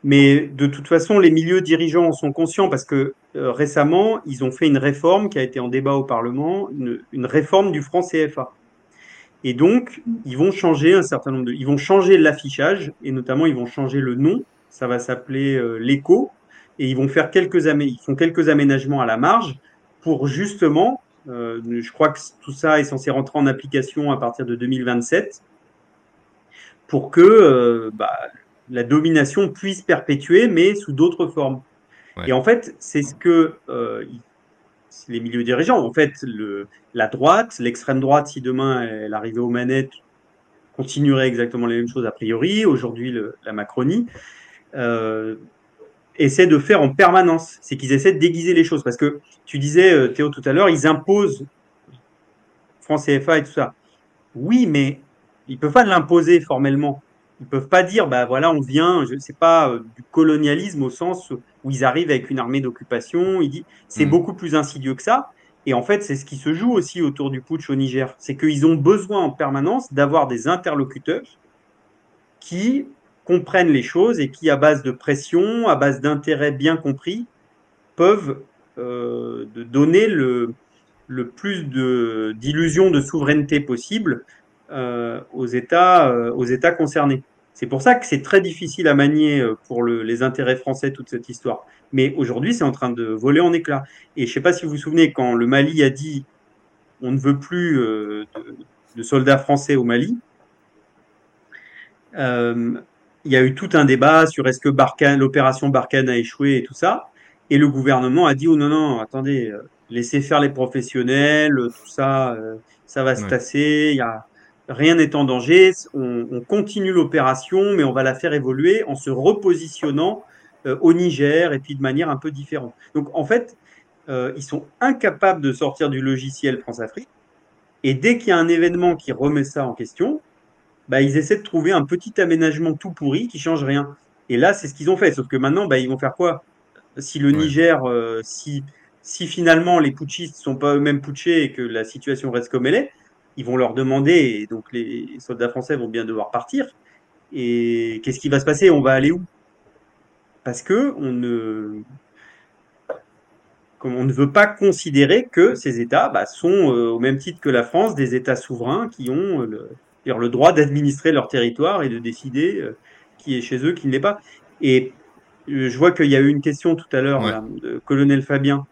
Mais de toute façon, les milieux dirigeants en sont conscients parce que récemment, ils ont fait une réforme qui a été en débat au Parlement, une, réforme du franc CFA. Et donc, ils vont changer un certain nombre de. Ils vont changer l'affichage et notamment ils vont changer le nom. Ça va s'appeler euh, l'écho et ils vont faire quelques ils font quelques aménagements à la marge pour justement. Euh, je crois que tout ça est censé rentrer en application à partir de 2027 pour que euh, bah, la domination puisse perpétuer, mais sous d'autres formes. Et en fait, c'est ce que euh, les milieux dirigeants. En fait, le, la droite, l'extrême droite, si demain elle arrivait aux manettes, continuerait exactement les mêmes choses a priori. Aujourd'hui, la Macronie euh, essaie de faire en permanence. C'est qu'ils essaient de déguiser les choses. Parce que tu disais, euh, Théo, tout à l'heure, ils imposent France CFA et tout ça. Oui, mais ils ne peuvent pas l'imposer formellement. Ils peuvent pas dire, bah voilà, on vient, je sais pas, euh, du colonialisme au sens où ils arrivent avec une armée d'occupation. Il dit, c'est mm. beaucoup plus insidieux que ça. Et en fait, c'est ce qui se joue aussi autour du putsch au Niger. C'est qu'ils ont besoin en permanence d'avoir des interlocuteurs qui comprennent les choses et qui, à base de pression, à base d'intérêts bien compris, peuvent euh, donner le, le plus d'illusions de, souveraineté possible aux, États, euh, aux États concernés. C'est pour ça que c'est très difficile à manier euh, pour le, les intérêts français toute cette histoire. Mais aujourd'hui, c'est en train de voler en éclats. Et je ne sais pas si vous vous souvenez, quand le Mali a dit on ne veut plus de, soldats français au Mali, il y a eu tout un débat sur est-ce que l'opération Barkhane a échoué et tout ça. Et le gouvernement a dit oh non, non, attendez, laissez faire les professionnels, tout ça, ça va se tasser. Il y a, rien n'est en danger, on, continue l'opération, mais on va la faire évoluer en se repositionnant euh, au Niger et puis de manière un peu différente. Donc en fait, euh, ils sont incapables de sortir du logiciel France-Afrique, et dès qu'il y a un événement qui remet ça en question, bah, ils essaient de trouver un petit aménagement tout pourri qui change rien. Et là, c'est ce qu'ils ont fait. Sauf que maintenant, bah, ils vont faire quoi? Si le Niger, euh, si, si finalement les putschistes ne sont pas eux-mêmes putschés et que la situation reste comme elle est, ils vont leur demander, et donc les soldats français vont bien devoir partir. Et qu'est-ce qui va se passer? On va aller où? Parce que on ne, on ne veut pas considérer que ces États bah, sont, euh, au même titre que la France, des États souverains qui ont le, le droit d'administrer leur territoire et de décider euh, qui est chez eux, qui ne l'est pas. Et je vois qu'il y a eu une question tout à l'heure de colonel Fabien.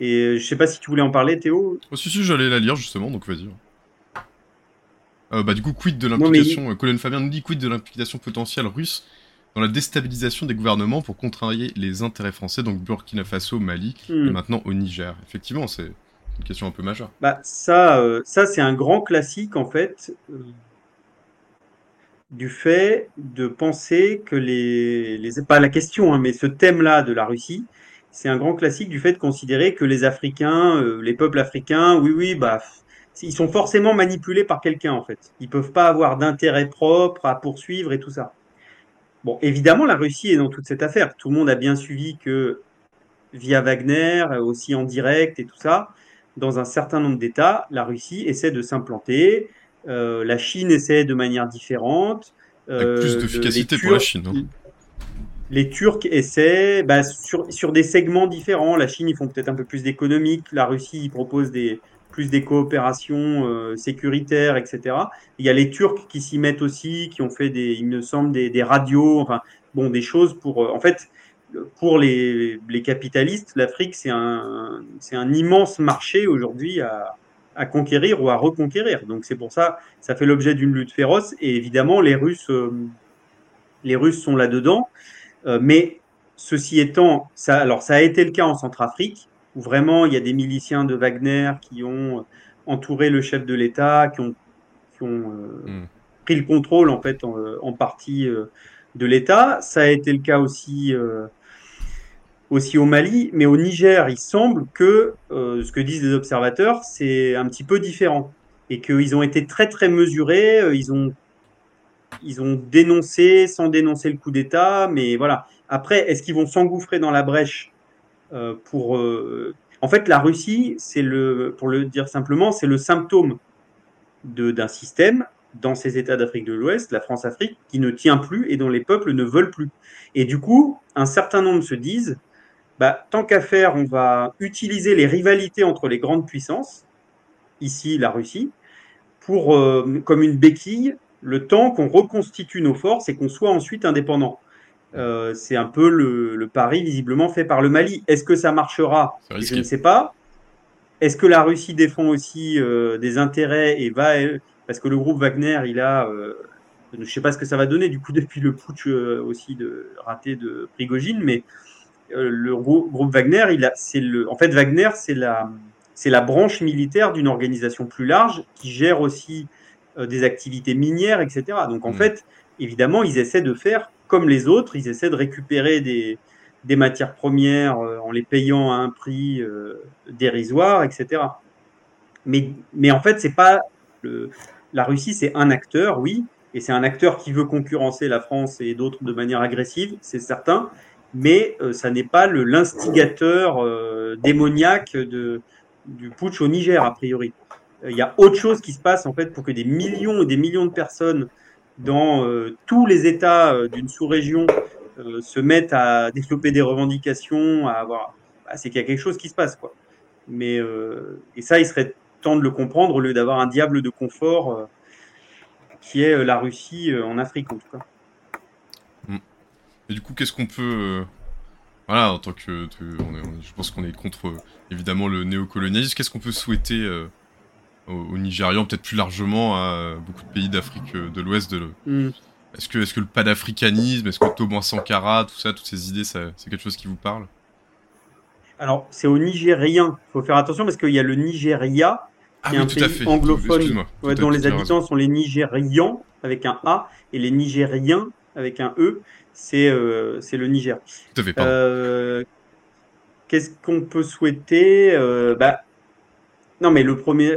Et je sais pas si tu voulais en parler, Théo. Oh, si, si, j'allais la lire justement, donc vas-y. Euh, bah, du coup, quid de l'implication, euh, Colonel Fabien nous dit quid de l'implication potentielle russe dans la déstabilisation des gouvernements pour contrarier les intérêts français, donc Burkina Faso, Mali et hmm. maintenant au Niger? Effectivement, c'est une question un peu majeure. Bah, ça, euh, ça c'est un grand classique en fait du fait de penser que les, les pas la question, hein, mais ce thème-là de la Russie, c'est un grand classique du fait de considérer que les Africains, les peuples africains, oui, oui, bah ils sont forcément manipulés par quelqu'un en fait. Ils peuvent pas avoir d'intérêt propre à poursuivre et tout ça. Bon, évidemment, la Russie est dans toute cette affaire. Tout le monde a bien suivi que via Wagner, aussi en direct et tout ça, dans un certain nombre d'États, la Russie essaie de s'implanter. Euh, la Chine essaie de manière différente. Euh, Avec plus d'efficacité pour la Chine. Hein. Les Turcs essaient bah, sur, sur des segments différents. La Chine, ils font peut-être un peu plus d'économique. La Russie, ils proposent des, plus des coopérations euh, sécuritaires, etc. Il y a les Turcs qui s'y mettent aussi, qui ont fait des, il me semble, des, radios, enfin, bon, des choses pour, euh, en fait, pour les, les capitalistes, l'Afrique, c'est un, un immense marché aujourd'hui à, à, conquérir ou à reconquérir. Donc c'est pour ça, ça fait l'objet d'une lutte féroce. Et évidemment, les Russes, euh, les Russes sont là-dedans. Mais ceci étant, ça, alors ça a été le cas en Centrafrique où vraiment il y a des miliciens de Wagner qui ont entouré le chef de l'État, qui ont, euh, hmm. pris le contrôle en fait en, partie euh, de l'État. Ça a été le cas aussi euh, aussi au Mali, mais au Niger, il semble que ce que disent les observateurs, c'est un petit peu différent et qu'ils ont été très très mesurés. ils ont ils ont dénoncé sans dénoncer le coup d'État, mais voilà. Après, est-ce qu'ils vont s'engouffrer dans la brèche euh, pour. Euh, en fait, la Russie, c'est le, pour le dire simplement, c'est le symptôme d'un système dans ces États d'Afrique de l'Ouest, la France-Afrique, qui ne tient plus et dont les peuples ne veulent plus. Et du coup, un certain nombre se disent, bah, tant qu'à faire, on va utiliser les rivalités entre les grandes puissances, ici la Russie, pour, euh, comme une béquille, le temps qu'on reconstitue nos forces et qu'on soit ensuite indépendant. Euh, c'est un peu le, pari visiblement fait par le Mali. Est-ce que ça marchera Je ne sais pas. Est-ce que la Russie défend aussi euh, des intérêts et va parce que le groupe Wagner, il a, euh, je ne sais pas ce que ça va donner du coup depuis le putsch aussi de raté de Prigogine, mais le groupe Wagner, il a, c'est le, en fait Wagner, c'est la, c'est la branche militaire d'une organisation plus large qui gère aussi des activités minières, etc. Donc en hmm. fait, évidemment, ils essaient de faire comme les autres, ils essaient de récupérer des, des matières premières euh, en les payant à un prix euh, dérisoire, etc. Mais, mais en fait, c'est pas le, la Russie, c'est un acteur, oui, et c'est un acteur qui veut concurrencer la France et d'autres de manière agressive, c'est certain, mais euh, ça n'est pas l'instigateur démoniaque de, du putsch au Niger, a priori. Il y a autre chose qui se passe en fait pour que des millions et des millions de personnes dans euh, tous les États euh, d'une sous-région euh, se mettent à développer des revendications, à avoir, bah, c'est qu'il y a quelque chose qui se passe, quoi. Mais et ça, il serait temps de le comprendre au lieu d'avoir un diable de confort qui est la Russie en Afrique, en tout cas. Mm. Et du coup, qu'est-ce qu'on peut voilà, en tant que, je pense qu'on est contre évidemment le néocolonialisme. Qu'est-ce qu'on peut souhaiter au, Nigérian, peut-être plus largement à beaucoup de pays d'Afrique euh, de l'Ouest. De... Mm. Est-ce que, est que le panafricanisme, est-ce que Thomas Sankara, tout ça, toutes ces idées, c'est quelque chose qui vous parle? Alors, c'est au Nigérien. Il faut faire attention parce qu'il y a le Nigeria, ah qui est un pays anglophone dont les habitants sont les Nigérians avec un A et les Nigériens avec un E. C'est euh, le Niger. Tout à fait, euh, Qu'est-ce qu'on peut souhaiter? Euh, bah, Non, mais le premier,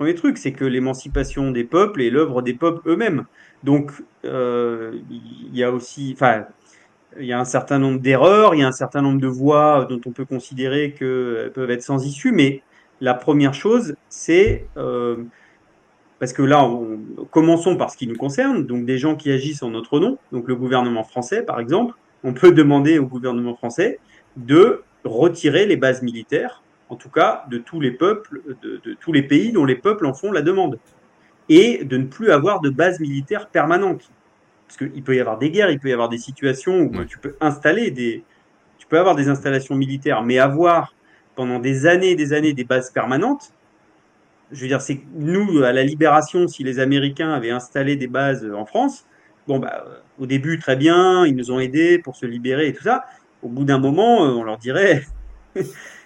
premier truc, c'est que l'émancipation des peuples est l'œuvre des peuples eux-mêmes. Donc, euh, il y a aussi, enfin, il y a un certain nombre d'erreurs, il y a un certain nombre de voies dont on peut considérer qu'elles peuvent être sans issue, mais la première chose, c'est euh, parce que là, commençons par ce qui nous concerne, donc des gens qui agissent en notre nom, donc le gouvernement français, par exemple, on peut demander au gouvernement français de retirer les bases militaires en tout cas de tous les peuples, de, tous les pays dont les peuples en font la demande, et de ne plus avoir de base militaire permanente. parce qu'il peut y avoir des guerres, il peut y avoir des situations où tu peux installer des, tu peux avoir des installations militaires, mais avoir pendant des années et des années des bases permanentes, je veux dire, c'est nous, à la libération, si les Américains avaient installé des bases en France, bon, bah, au début, très bien, ils nous ont aidés pour se libérer et tout ça. Au bout d'un moment, on leur dirait,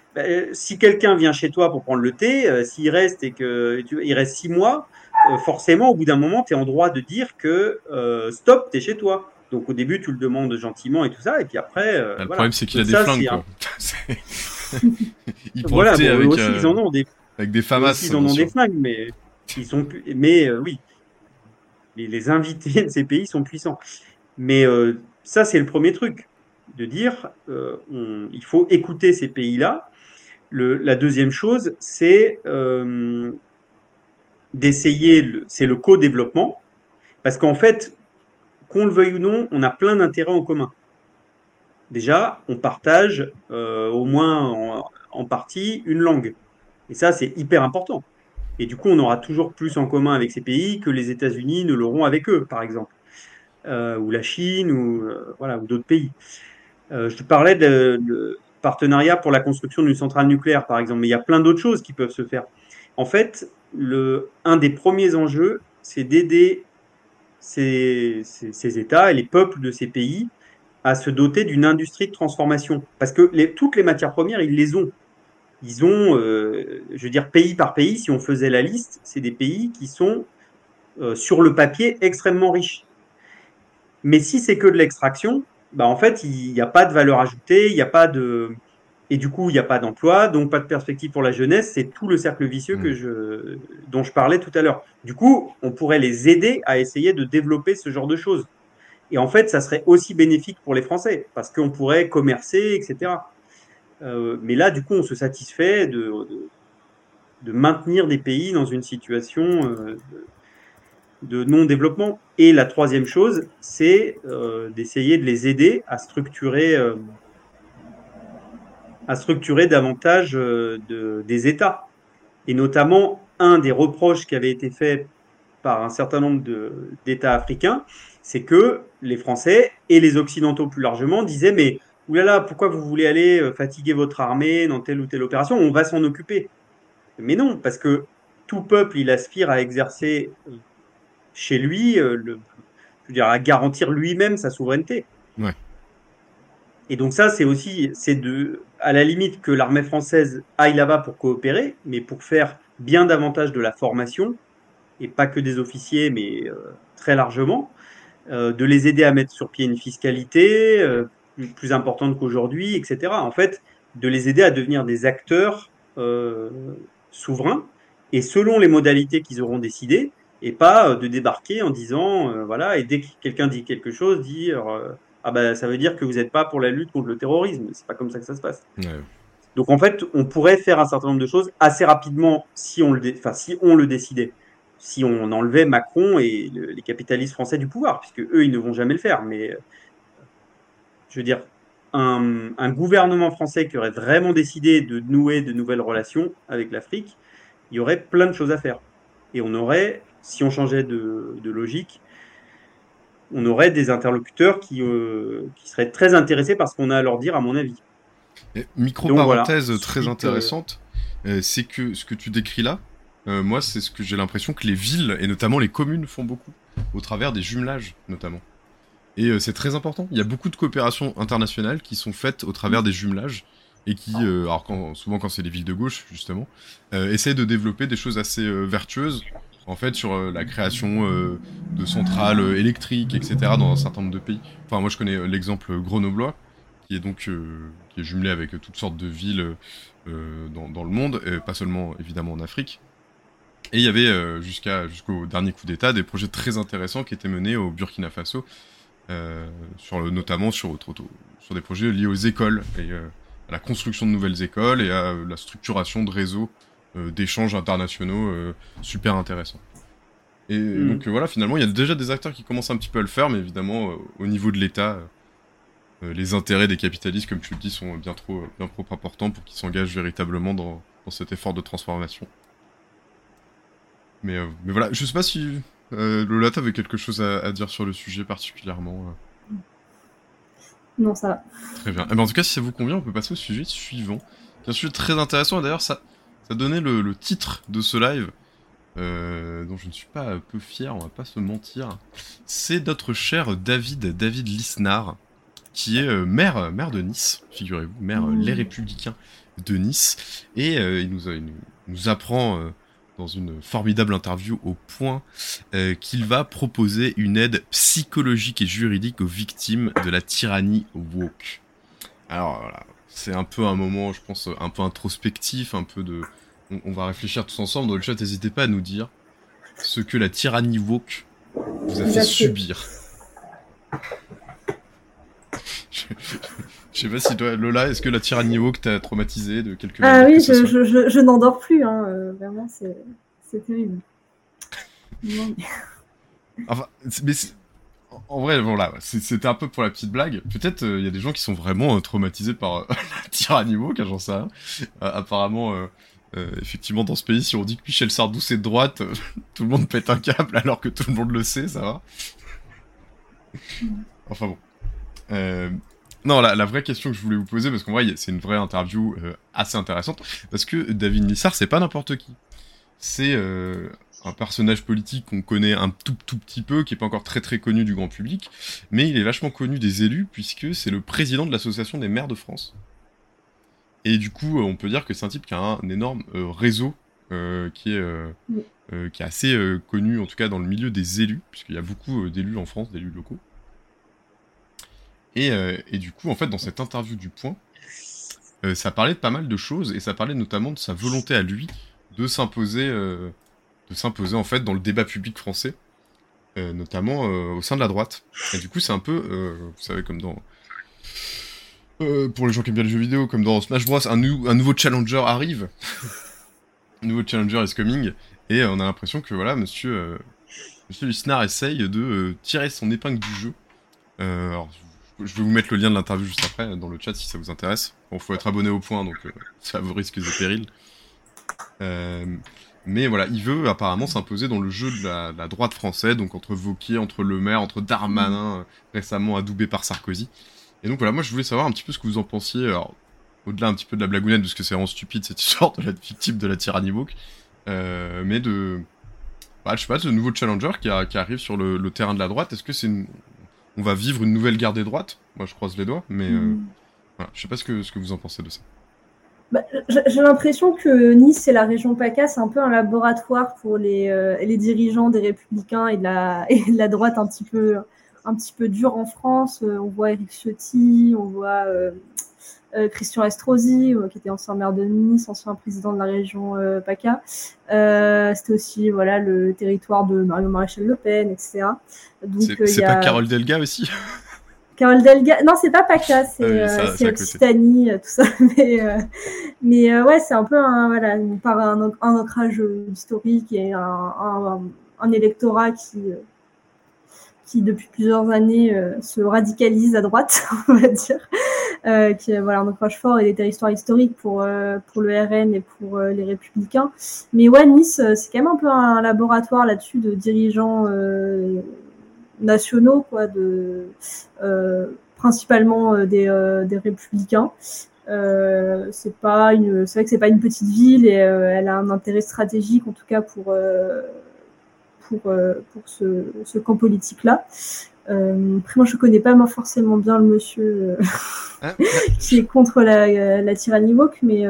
si quelqu'un vient chez toi pour prendre le thé, euh, s'il reste et que il reste six mois, euh, forcément, au bout d'un moment, tu es en droit de dire que euh, stop, tu es chez toi. Donc au début, tu le demandes gentiment et tout ça, et puis après. Bah, le problème, c'est qu'il a des flingues. Quoi. ils voilà, avec, aussi, ils en ont des. Avec des FAMAS. Ils en ont des flingues, mais ils sont plus. Mais oui, les, les, invités de ces pays sont puissants. Mais ça, c'est le premier truc, de dire on, il faut écouter ces pays-là la deuxième chose, c'est euh, d'essayer, c'est le co-développement, parce qu'en fait, qu'on le veuille ou non, on a plein d'intérêts en commun. Déjà, on partage euh, au moins en, partie une langue. Et ça, c'est hyper important. Et du coup, on aura toujours plus en commun avec ces pays que les États-Unis ne l'auront avec eux, par exemple, euh, ou la Chine, ou voilà, ou d'autres pays. je te parlais de, partenariat pour la construction d'une centrale nucléaire, par exemple. Mais il y a plein d'autres choses qui peuvent se faire. En fait, un des premiers enjeux, c'est d'aider ces, États et les peuples de ces pays à se doter d'une industrie de transformation. Parce que toutes les matières premières, ils les ont. Ils ont, euh, je veux dire, pays par pays, si on faisait la liste, c'est des pays qui sont, euh, sur le papier, extrêmement riches. Mais si c'est que de l'extraction, bah en fait, il n'y a pas de valeur ajoutée, il n'y a pas de. Et du coup, il n'y a pas d'emploi, donc pas de perspective pour la jeunesse. C'est tout le cercle vicieux que mm. je, dont je parlais tout à l'heure. Du coup, on pourrait les aider à essayer de développer ce genre de choses. Et en fait, ça serait aussi bénéfique pour les Français, parce qu'on pourrait commercer, etc. Euh, mais là, du coup, on se satisfait de, de, de maintenir des pays dans une situation euh, de non-développement. Et la troisième chose, c'est euh, d'essayer de les aider à structurer, euh, davantage euh, de, des États. Et notamment, un des reproches qui avait été fait par un certain nombre d'États africains, c'est que les Français et les Occidentaux plus largement disaient mais oulala, pourquoi vous voulez aller fatiguer votre armée dans telle ou telle opération? On va s'en occuper. Mais non, parce que tout peuple, il aspire à exercer chez lui, euh, le, je veux dire, à garantir lui-même sa souveraineté. Ouais. Et donc ça, c'est aussi, c'est de, à la limite que l'armée française aille là-bas pour coopérer, mais pour faire bien davantage de la formation, et pas que des officiers, mais euh, très largement, euh, de les aider à mettre sur pied une fiscalité euh, plus, plus, importante qu'aujourd'hui, etc. En fait, de les aider à devenir des acteurs souverains, et selon les modalités qu'ils auront décidées, et pas euh, de débarquer en disant, euh, voilà, et dès que quelqu'un dit quelque chose, dire, euh, ah ben ça veut dire que vous n'êtes pas pour la lutte contre le terrorisme. C'est pas comme ça que ça se passe. Donc en fait, on pourrait faire un certain nombre de choses assez rapidement si on le, enfin, si on le décidait. Si on enlevait Macron et les capitalistes français du pouvoir, puisque eux, ils ne vont jamais le faire. Mais je veux dire, un, un, gouvernement français qui aurait vraiment décidé de nouer de nouvelles relations avec l'Afrique, il y aurait plein de choses à faire. Et on aurait si on changeait de, logique, on aurait des interlocuteurs qui, euh, qui seraient très intéressés par ce qu'on a à leur dire, à mon avis. Micro-parenthèse très intéressante, euh, c'est que ce que tu décris là, euh, moi, c'est ce que j'ai l'impression que les villes, et notamment les communes, font beaucoup, au travers des jumelages, notamment. Et c'est très important. Il y a beaucoup de coopérations internationales qui sont faites au travers des jumelages, et qui, alors quand, souvent quand c'est les villes de gauche, justement, essayent de développer des choses assez vertueuses en fait, sur euh, la création euh, de centrales euh, électriques, etc., dans un certain nombre de pays. Enfin, moi, je connais l'exemple grenoblois, qui est donc qui est jumelé avec toutes sortes de villes dans, le monde, et pas seulement évidemment en Afrique. Et il y avait jusqu'à jusqu'au dernier coup d'État des projets très intéressants qui étaient menés au Burkina Faso, sur le, notamment sur, sur des projets liés aux écoles et à la construction de nouvelles écoles et à la structuration de réseaux euh, d'échanges internationaux euh, super intéressants. Et mm. donc euh, voilà, finalement, il y a déjà des acteurs qui commencent un petit peu à le faire, mais évidemment, au niveau de l'État, les intérêts des capitalistes, comme tu le dis, sont bien trop, bien trop importants pour qu'ils s'engagent véritablement dans, dans, cet effort de transformation. Mais, mais voilà, je sais pas si euh, Lola, t'avais quelque chose à, dire sur le sujet particulièrement Non, ça va. Très bien. Eh ben, en tout cas, si ça vous convient, on peut passer au sujet suivant. C'est un sujet très intéressant, et d'ailleurs, ça, ça donnait le, le, titre de ce live, euh, dont je ne suis pas peu fier, on va pas se mentir. C'est notre cher David, David Lisnard, qui est euh, maire, maire de Nice, figurez-vous, maire mmh. Les Républicains de Nice, et euh, il, nous, il, nous, apprend dans une formidable interview au point qu'il va proposer une aide psychologique et juridique aux victimes de la tyrannie woke. Alors voilà, c'est un peu un moment, je pense, un peu introspectif, un peu de... On, va réfléchir tous ensemble dans le chat, n'hésitez pas à nous dire ce que la tyrannie woke vous a fait subir. Je, sais pas si toi, Lola, est-ce que la tyrannie woke t'a traumatisé de quelque Ah oui, je, je, je, n'endors plus, hein, euh, vraiment, c'est terrible. enfin, mais en vrai, voilà, c'était un peu pour la petite blague. Peut-être il euh, y a des gens qui sont vraiment euh, traumatisés par euh, la tyrannie woke, j'en sais rien. apparemment, effectivement, dans ce pays, si on dit que Michel Sardou c'est de droite, tout le monde pète un câble alors que tout le monde le sait, ça va. Enfin bon. Non, la, vraie question que je voulais vous poser, parce qu'en vrai, c'est une vraie interview assez intéressante, parce que David Nissar, c'est pas n'importe qui. C'est un personnage politique qu'on connaît un tout tout petit peu, qui est pas encore très très connu du grand public, mais il est vachement connu des élus puisque c'est le président de l'association des maires de France. Et du coup, euh, on peut dire que c'est un type qui a un énorme euh, réseau euh, qui est qui est assez connu en tout cas dans le milieu des élus, puisqu'il y a beaucoup d'élus en France, d'élus locaux. Et, et, du coup, en fait, dans cette interview du Point, ça parlait de pas mal de choses et ça parlait notamment de sa volonté à lui de s'imposer de s'imposer en fait dans le débat public français, euh, notamment euh, au sein de la droite. Et du coup, c'est un peu, euh, vous savez, comme dans pour les gens qui aiment bien les jeux vidéo, comme dans Smash Bros, un, nouveau challenger arrive. un nouveau challenger is coming. Et on a l'impression que voilà, monsieur, monsieur Lisnard essaye de tirer son épingle du jeu. alors, je vais vous mettre le lien de l'interview juste après dans le chat si ça vous intéresse. Bon, faut être abonné au point, donc ça vous risque de péril. Mais voilà, il veut apparemment s'imposer dans le jeu de la, droite française, donc entre Vauquier, entre Le Maire, entre Darmanin, euh, récemment adoubé par Sarkozy. Et donc voilà, moi je voulais savoir un petit peu ce que vous en pensiez, alors au-delà un petit peu de la blagounette, parce que c'est vraiment stupide cette histoire de la victime de la tyrannie woke, euh, mais de... Bah, je sais pas, ce nouveau challenger qui, arrive sur le, terrain de la droite, est-ce que c'est une... On va vivre une nouvelle guerre des droites Moi je croise les doigts, mais... Euh, mm. voilà, je sais pas ce que, ce que vous en pensez de ça. Bah, j'ai l'impression que Nice et la région PACA, c'est un peu un laboratoire pour les, euh, les dirigeants des Républicains et de, la, et de la droite un petit peu, un petit peu dur en France. Euh, on voit Eric Ciotti, on voit Christian Estrosi, qui était ancien maire de Nice, ancien président de la région PACA. C'était aussi voilà, le territoire de Mario Maréchal Le Pen, etc. C'est pas Carole Delga aussi? Carole Delga, non, c'est pas PACA, c'est ah euh, Occitanie, euh, tout ça. Mais, euh, mais euh, ouais, c'est un peu un, voilà, par un, un ancrage historique et un, un, un électorat qui, qui, depuis plusieurs années, se radicalise à droite, on va dire. Qui voilà, un ancrage fort et des territoires historiques pour, pour le RN et pour les Républicains. Mais ouais, Nice, c'est quand même un peu un laboratoire là-dessus de dirigeants nationaux, quoi, de, euh, principalement euh, des, euh, des républicains. Euh, c'est pas une, c'est vrai que c'est pas une petite ville et elle a un intérêt stratégique en tout cas pour pour pour ce, ce camp politique là. Euh, après moi je connais pas moi forcément bien le monsieur ah, qui est contre la, la tyrannie woke, mais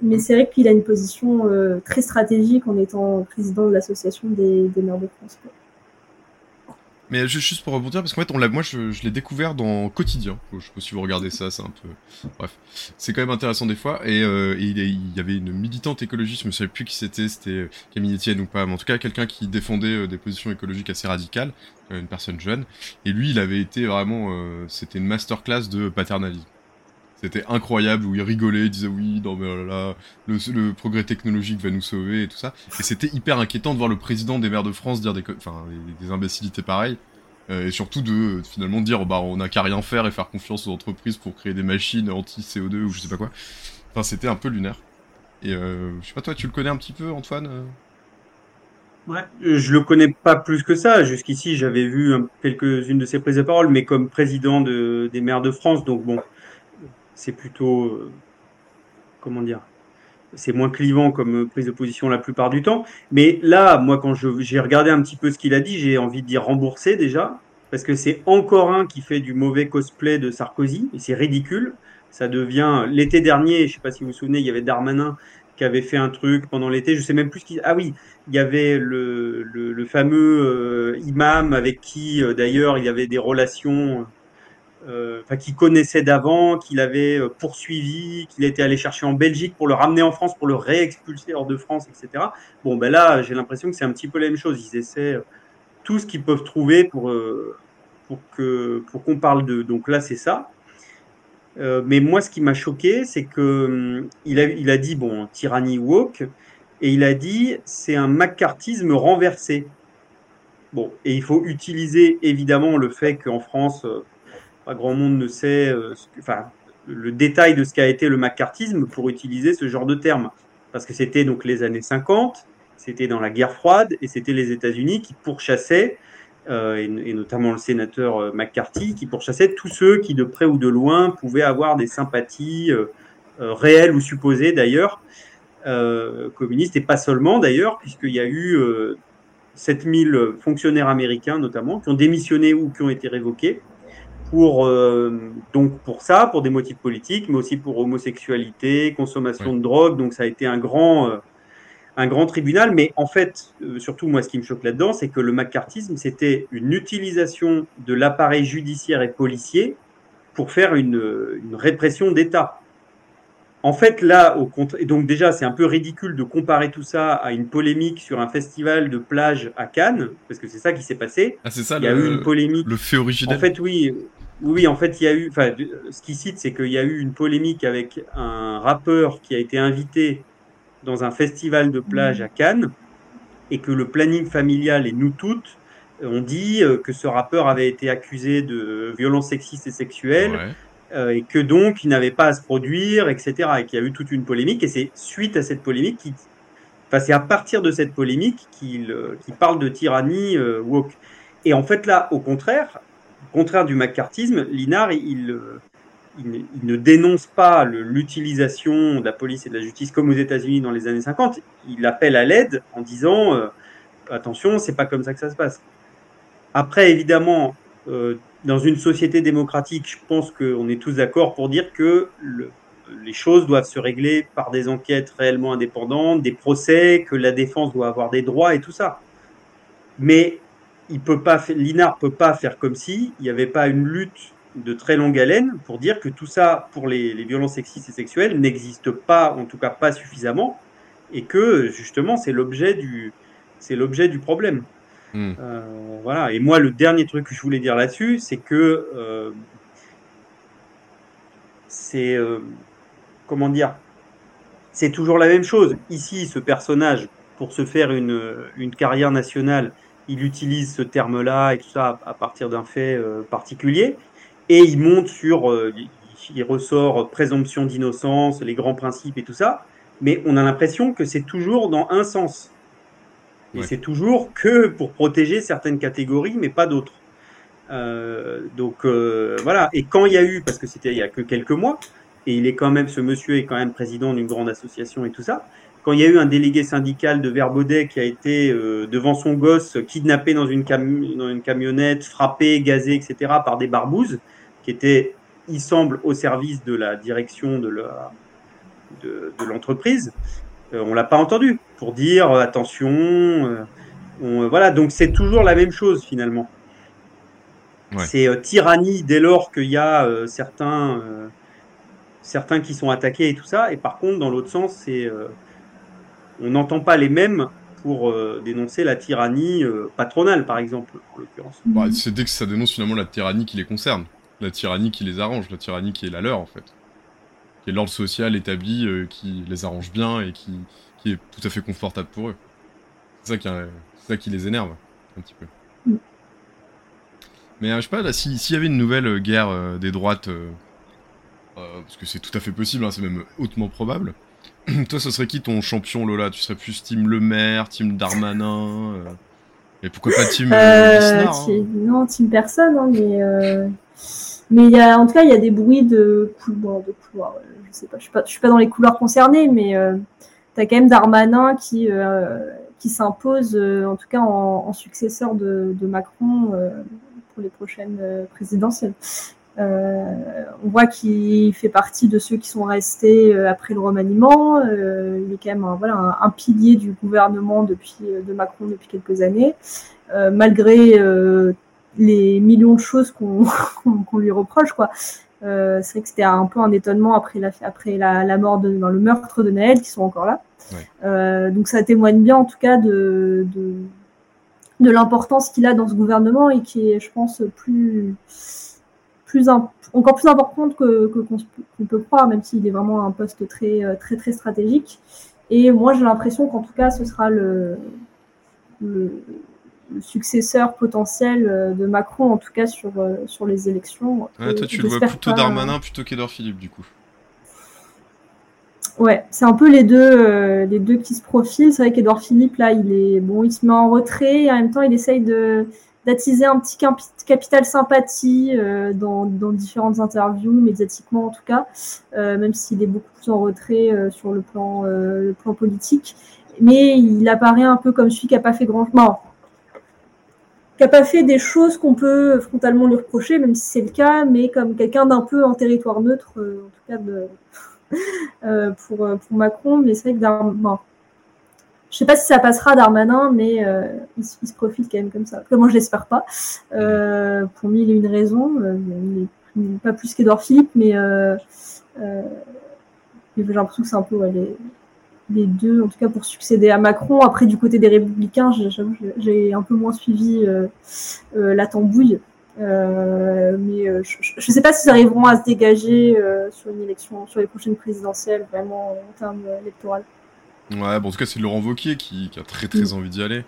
mais c'est vrai qu'il a une position très stratégique en étant président de l'association des, des maires de France. Mais juste pour rebondir, parce qu'en fait, on l'a, moi, je, l'ai découvert dans Quotidien. Je sais pas si vous regardez ça, c'est un peu. Bref, c'est quand même intéressant des fois. Et, euh, il, y avait une militante écologiste, je me souviens plus qui c'était, c'était euh, Camille Etienne ou pas, mais en tout cas quelqu'un qui défendait euh, des positions écologiques assez radicales, une personne jeune. Et lui, il avait été vraiment, c'était une masterclass de paternalisme. C'était incroyable où il rigolait, il disait oui, non mais oh là, le, le, progrès technologique va nous sauver et tout ça. Et c'était hyper inquiétant de voir le président des maires de France dire des, enfin, des, imbécilités pareilles. Euh, et surtout de, finalement dire bah on n'a qu'à rien faire et faire confiance aux entreprises pour créer des machines anti-CO2 ou je sais pas quoi. Enfin c'était un peu lunaire. Et euh, je sais pas toi tu le connais un petit peu Antoine euh? Ouais, je le connais pas plus que ça. Jusqu'ici, j'avais vu quelques-unes de ses prises de parole, mais comme président de, des maires de France, donc bon, c'est plutôt, euh, comment dire, c'est moins clivant comme prise de position la plupart du temps. Mais là, moi, quand j'ai regardé un petit peu ce qu'il a dit, j'ai envie de dire rembourser déjà, parce que c'est encore un qui fait du mauvais cosplay de Sarkozy, et c'est ridicule. Ça devient l'été dernier, je sais pas si vous vous souvenez, il y avait Darmanin qui avait fait un truc pendant l'été, je sais même plus ce qu'il. Ah oui, il y avait le, fameux euh, imam avec qui, euh, d'ailleurs, il y avait des relations, enfin, qu'il connaissait d'avant, qu'il avait poursuivi, qu'il était allé chercher en Belgique pour le ramener en France, pour le réexpulser hors de France, etc. Bon, ben là, j'ai l'impression que c'est un petit peu la même chose. Ils essaient tout ce qu'ils peuvent trouver pour, pour que pour qu'on parle de. Donc là, c'est ça. mais moi, ce qui m'a choqué, c'est que hum, il a, il a dit bon, tyrannie woke, et il a dit c'est un macartisme renversé. Bon, et il faut utiliser évidemment le fait qu'en France, euh, pas grand monde ne sait, euh, enfin, le détail de ce qu'a été le macartisme pour utiliser ce genre de terme. Parce que c'était donc les années 50, c'était dans la guerre froide, et c'était les États-Unis qui pourchassaient, euh, et, notamment le sénateur McCarthy, qui pourchassait tous ceux qui, de près ou de loin, pouvaient avoir des sympathies réelles ou supposées d'ailleurs euh, communistes, et pas seulement d'ailleurs, puisqu'il y a eu 7000 euh, fonctionnaires américains notamment qui ont démissionné ou qui ont été révoqués pour euh, donc pour ça, pour des motifs politiques, mais aussi pour homosexualité, consommation de drogue. Donc ça a été un grand un grand tribunal. Mais en fait, surtout moi, ce qui me choque là-dedans, c'est que le macartisme, c'était une utilisation de l'appareil judiciaire et policier pour faire une, une répression d'État. En fait, là, au contraire, donc déjà, c'est un peu ridicule de comparer tout ça à une polémique sur un festival de plage à Cannes, parce que c'est ça qui s'est passé. Ah, c'est ça. Il y a eu une polémique. Le fait original. En fait, oui, oui, en fait, il y a eu. Enfin, ce qu'il cite, c'est qu'il y a eu une polémique avec un rappeur qui a été invité dans un festival de plage à Cannes, et que le planning familial et nous toutes ont dit euh, que ce rappeur avait été accusé de violences sexistes et sexuelles. Ouais euh, et que donc il n'avait pas à se produire, etc. Et qu'il y a eu toute une polémique. Et c'est suite à cette polémique, qui, enfin c'est à partir de cette polémique qu'il euh, parle de tyrannie euh, woke. Et en fait là, au contraire, contraire du macartisme, Linard, il, il, ne dénonce pas l'utilisation de la police et de la justice comme aux États-Unis dans les années 50. Il appelle à l'aide en disant attention, c'est pas comme ça que ça se passe. Après, évidemment, dans une société démocratique, je pense qu'on est tous d'accord pour dire que les choses doivent se régler par des enquêtes réellement indépendantes, des procès, que la défense doit avoir des droits et tout ça. Mais il peut pas, l'INAR peut pas faire comme si il n'y avait pas une lutte de très longue haleine pour dire que tout ça, pour les, les violences sexistes et sexuelles, n'existe pas, en tout cas pas suffisamment, et que justement c'est l'objet du, c'est l'objet du problème. Hmm. Euh, voilà. Et moi, le dernier truc que je voulais dire là-dessus, c'est que euh, c'est euh, comment dire, c'est toujours la même chose. Ici, ce personnage, pour se faire une, une carrière nationale, il utilise ce terme-là et tout ça à, partir d'un fait particulier, et il monte sur, il ressort présomption d'innocence, les grands principes et tout ça, mais on a l'impression que c'est toujours dans un sens. Et c'est toujours que pour protéger certaines catégories, mais pas d'autres. Euh, donc euh, voilà. Et quand il y a eu, parce que c'était il y a que quelques mois, et il est quand même, ce monsieur est quand même président d'une grande association et tout ça. Quand il y a eu un délégué syndical de Verbaudet qui a été euh, devant son gosse kidnappé dans une, dans une camionnette, frappé, gazé, etc. par des barbouzes, qui étaient, il semble, au service de la direction de l'entreprise, euh, on l'a pas entendu pour dire euh, attention. Euh, voilà, donc c'est toujours la même chose finalement. C'est tyrannie dès lors qu'il y a certains, certains qui sont attaqués et tout ça. Et par contre, dans l'autre sens, c'est on n'entend pas les mêmes pour dénoncer la tyrannie patronale, par exemple, en l'occurrence. Bah, c'est dès que ça dénonce finalement la tyrannie qui les concerne, la tyrannie qui les arrange, la tyrannie qui est la leur en fait et l'ordre social établi euh, qui les arrange bien et qui, qui, est tout à fait confortable pour eux. C'est ça qui, ça qui les énerve un petit peu. Mm. Mais euh, je sais pas, là, s'il y avait une nouvelle euh, guerre des droites, parce que c'est tout à fait possible, hein, c'est même hautement probable, Toi, ce serait qui ton champion, Lola? Tu serais plus Team Le Maire, Team Darmanin euh, Et pourquoi pas Team euh, hein Non, Team personne, hein, mais. Euh, mais y a, en tout cas, il y a des bruits de couloirs. De couloirs je sais pas, je suis pas, je suis pas dans les couloirs concernés, mais tu as quand même Darmanin qui, qui s'impose, en tout cas en, successeur de, de Macron pour les prochaines présidentielles. Euh, on voit qu'il fait partie de ceux qui sont restés euh, après le remaniement. Euh, il est quand même un, voilà, un, pilier du gouvernement depuis, de Macron depuis quelques années, malgré les millions de choses qu'on lui reproche. Quoi. c'est vrai que c'était un peu un étonnement après la, après la, mort de, le meurtre de Naël, qui sont encore là. donc ça témoigne bien en tout cas de, de, de l'importance qu'il a dans ce gouvernement et qui est, je pense, plus plus encore plus importante que qu'on peut croire, même s'il est vraiment un poste très euh, très très stratégique. Et moi, j'ai l'impression qu'en tout cas, ce sera le, le, successeur potentiel euh, de Macron, en tout cas sur euh, sur les élections. toi, tu le vois plutôt Darmanin plutôt qu'Edouard Philippe, du coup. Ouais, c'est un peu les deux, les deux qui se profilent. C'est vrai qu'Edouard Philippe, là, il est bon, il se met en retrait et en même temps, il essaye de, d'attiser un petit capital sympathie euh, dans, différentes interviews, médiatiquement en tout cas, euh, même s'il est beaucoup plus en retrait euh, sur le plan, le plan politique. Mais il apparaît un peu comme celui qui n'a pas fait grand chose. qui n'a pas fait des choses qu'on peut frontalement lui reprocher, même si c'est le cas, mais comme quelqu'un d'un peu en territoire neutre, en tout cas pour, pour Macron. Mais c'est vrai que d'un, je sais pas si ça passera Darmanin, mais euh, il, se profite quand même comme ça. moi, je l'espère pas. Euh, pour mille et une raisons. Euh, il est pas plus qu'Edouard Philippe, mais euh, euh, j'ai l'impression que c'est un peu les, les, deux, en tout cas pour succéder à Macron. Après, du côté des Républicains, j'ai un peu moins suivi la tambouille. mais je ne sais pas s'ils arriveront à se dégager sur une élection, sur les prochaines présidentielles, vraiment en termes électoraux. Ouais, bon, en tout cas, c'est Laurent Wauquiez qui, a très très mm. envie d'y aller.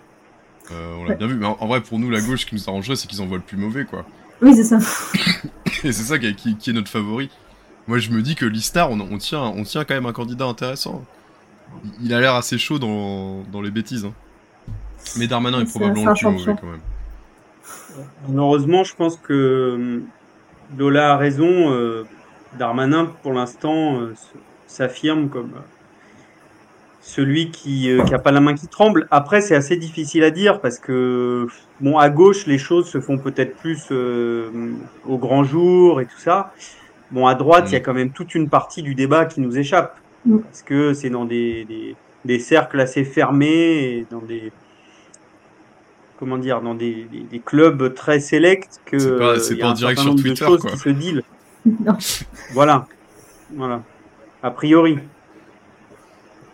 Euh, on l'a bien vu, mais en, vrai, pour nous, la gauche, ce qui nous arrangerait, c'est qu'ils envoient le plus mauvais, quoi. Oui, c'est ça. Et c'est ça qui, est notre favori. Moi, je me dis que l'Istar, on, tient, on tient quand même un candidat intéressant. Il a l'air assez chaud dans, dans les bêtises. Hein. Mais Darmanin est, probablement le plus mauvais, quand même. Heureusement, je pense que euh, Lola a raison. Euh, Darmanin, pour l'instant, s'affirme comme celui qui n'a euh, pas la main qui tremble. Après, c'est assez difficile à dire parce que, bon, à gauche, les choses se font peut-être plus euh, au grand jour et tout ça. Bon, à droite, il y a mm. quand même toute une partie du débat qui nous échappe mm. parce que c'est dans des, des, des, cercles assez fermés et dans des comment dire dans des, des clubs très sélects que c'est pas, c'est pas en direct sur Twitter quoi. Qui se deal. voilà, voilà. A priori.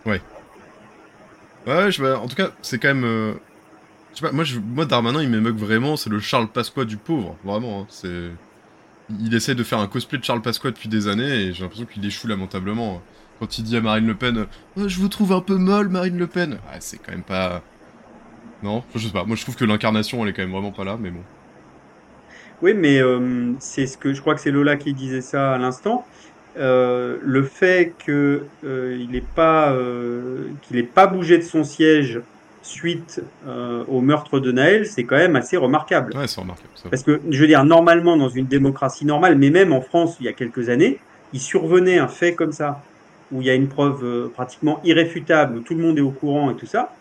Ouais. Ouais, je, en tout cas, c'est quand même. Euh, moi, je, moi, Darmanin, il m'émeut vraiment, c'est le Charles Pasqua du pauvre, vraiment. Hein, c'est. Il essaie de faire un cosplay de Charles Pasqua depuis des années et j'ai l'impression qu'il échoue lamentablement. Quand il dit à Marine Le Pen oh, Je vous trouve un peu molle, Marine Le Pen. Ouais, c'est quand même pas. Non, je sais pas. Moi, je trouve que l'incarnation, elle est quand même vraiment pas là, mais bon. Oui, mais euh, c'est ce que je crois que c'est Lola qui disait ça à l'instant. Euh, le fait qu'il euh, n'ait pas, euh, qu'il pas bougé de son siège suite au meurtre de Naël, c'est quand même assez remarquable. Ouais, c'est remarquable. Parce que, je veux dire, normalement, dans une démocratie normale, mais même en France, il y a quelques années, il survenait un fait comme ça, où il y a une preuve pratiquement irréfutable, où tout le monde est au courant et tout ça.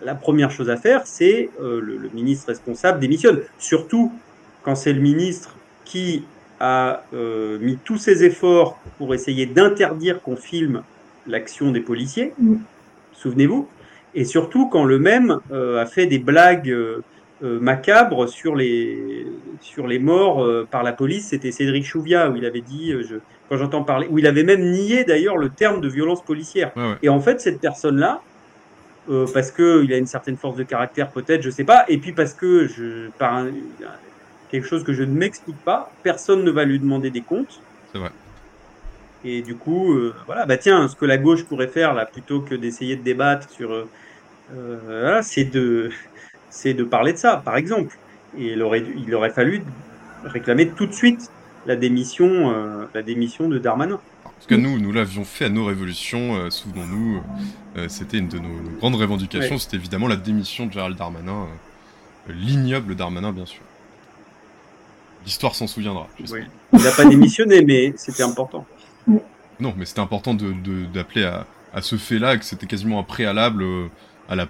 La première chose à faire, c'est le, le ministre responsable démissionne. Surtout quand c'est le ministre qui a euh, mis tous ses efforts pour essayer d'interdire qu'on filme l'action des policiers, mm. souvenez-vous, et surtout quand le même euh, a fait des blagues euh, macabres sur les, sur les morts par la police, c'était Cédric Chouviat, où il avait dit, je, quand j'entends parler, où il avait même nié d'ailleurs le terme de violence policière. Et en fait, cette personne-là, parce qu'il a une certaine force de caractère peut-être, je sais pas, et puis parce que je, par un, quelque chose que je ne m'explique pas. Personne ne va lui demander des comptes. C'est vrai. Et du coup, euh, voilà, bah tiens, ce que la gauche pourrait faire là, plutôt que d'essayer de débattre sur, euh, euh c'est de, c'est de parler de ça, par exemple. Et il aurait, il aurait fallu réclamer tout de suite la démission, euh, la démission de Darmanin. Tout cas, nous, nous l'avions fait à nos révolutions. Souvenons-nous, c'était une de nos, grandes revendications. C'était évidemment la démission de Gérald Darmanin, l'ignoble Darmanin, bien sûr. L'histoire s'en souviendra. Il n'a pas démissionné, mais c'était important. Non, mais c'était important d'appeler à, à, ce fait-là, que c'était quasiment un préalable à la,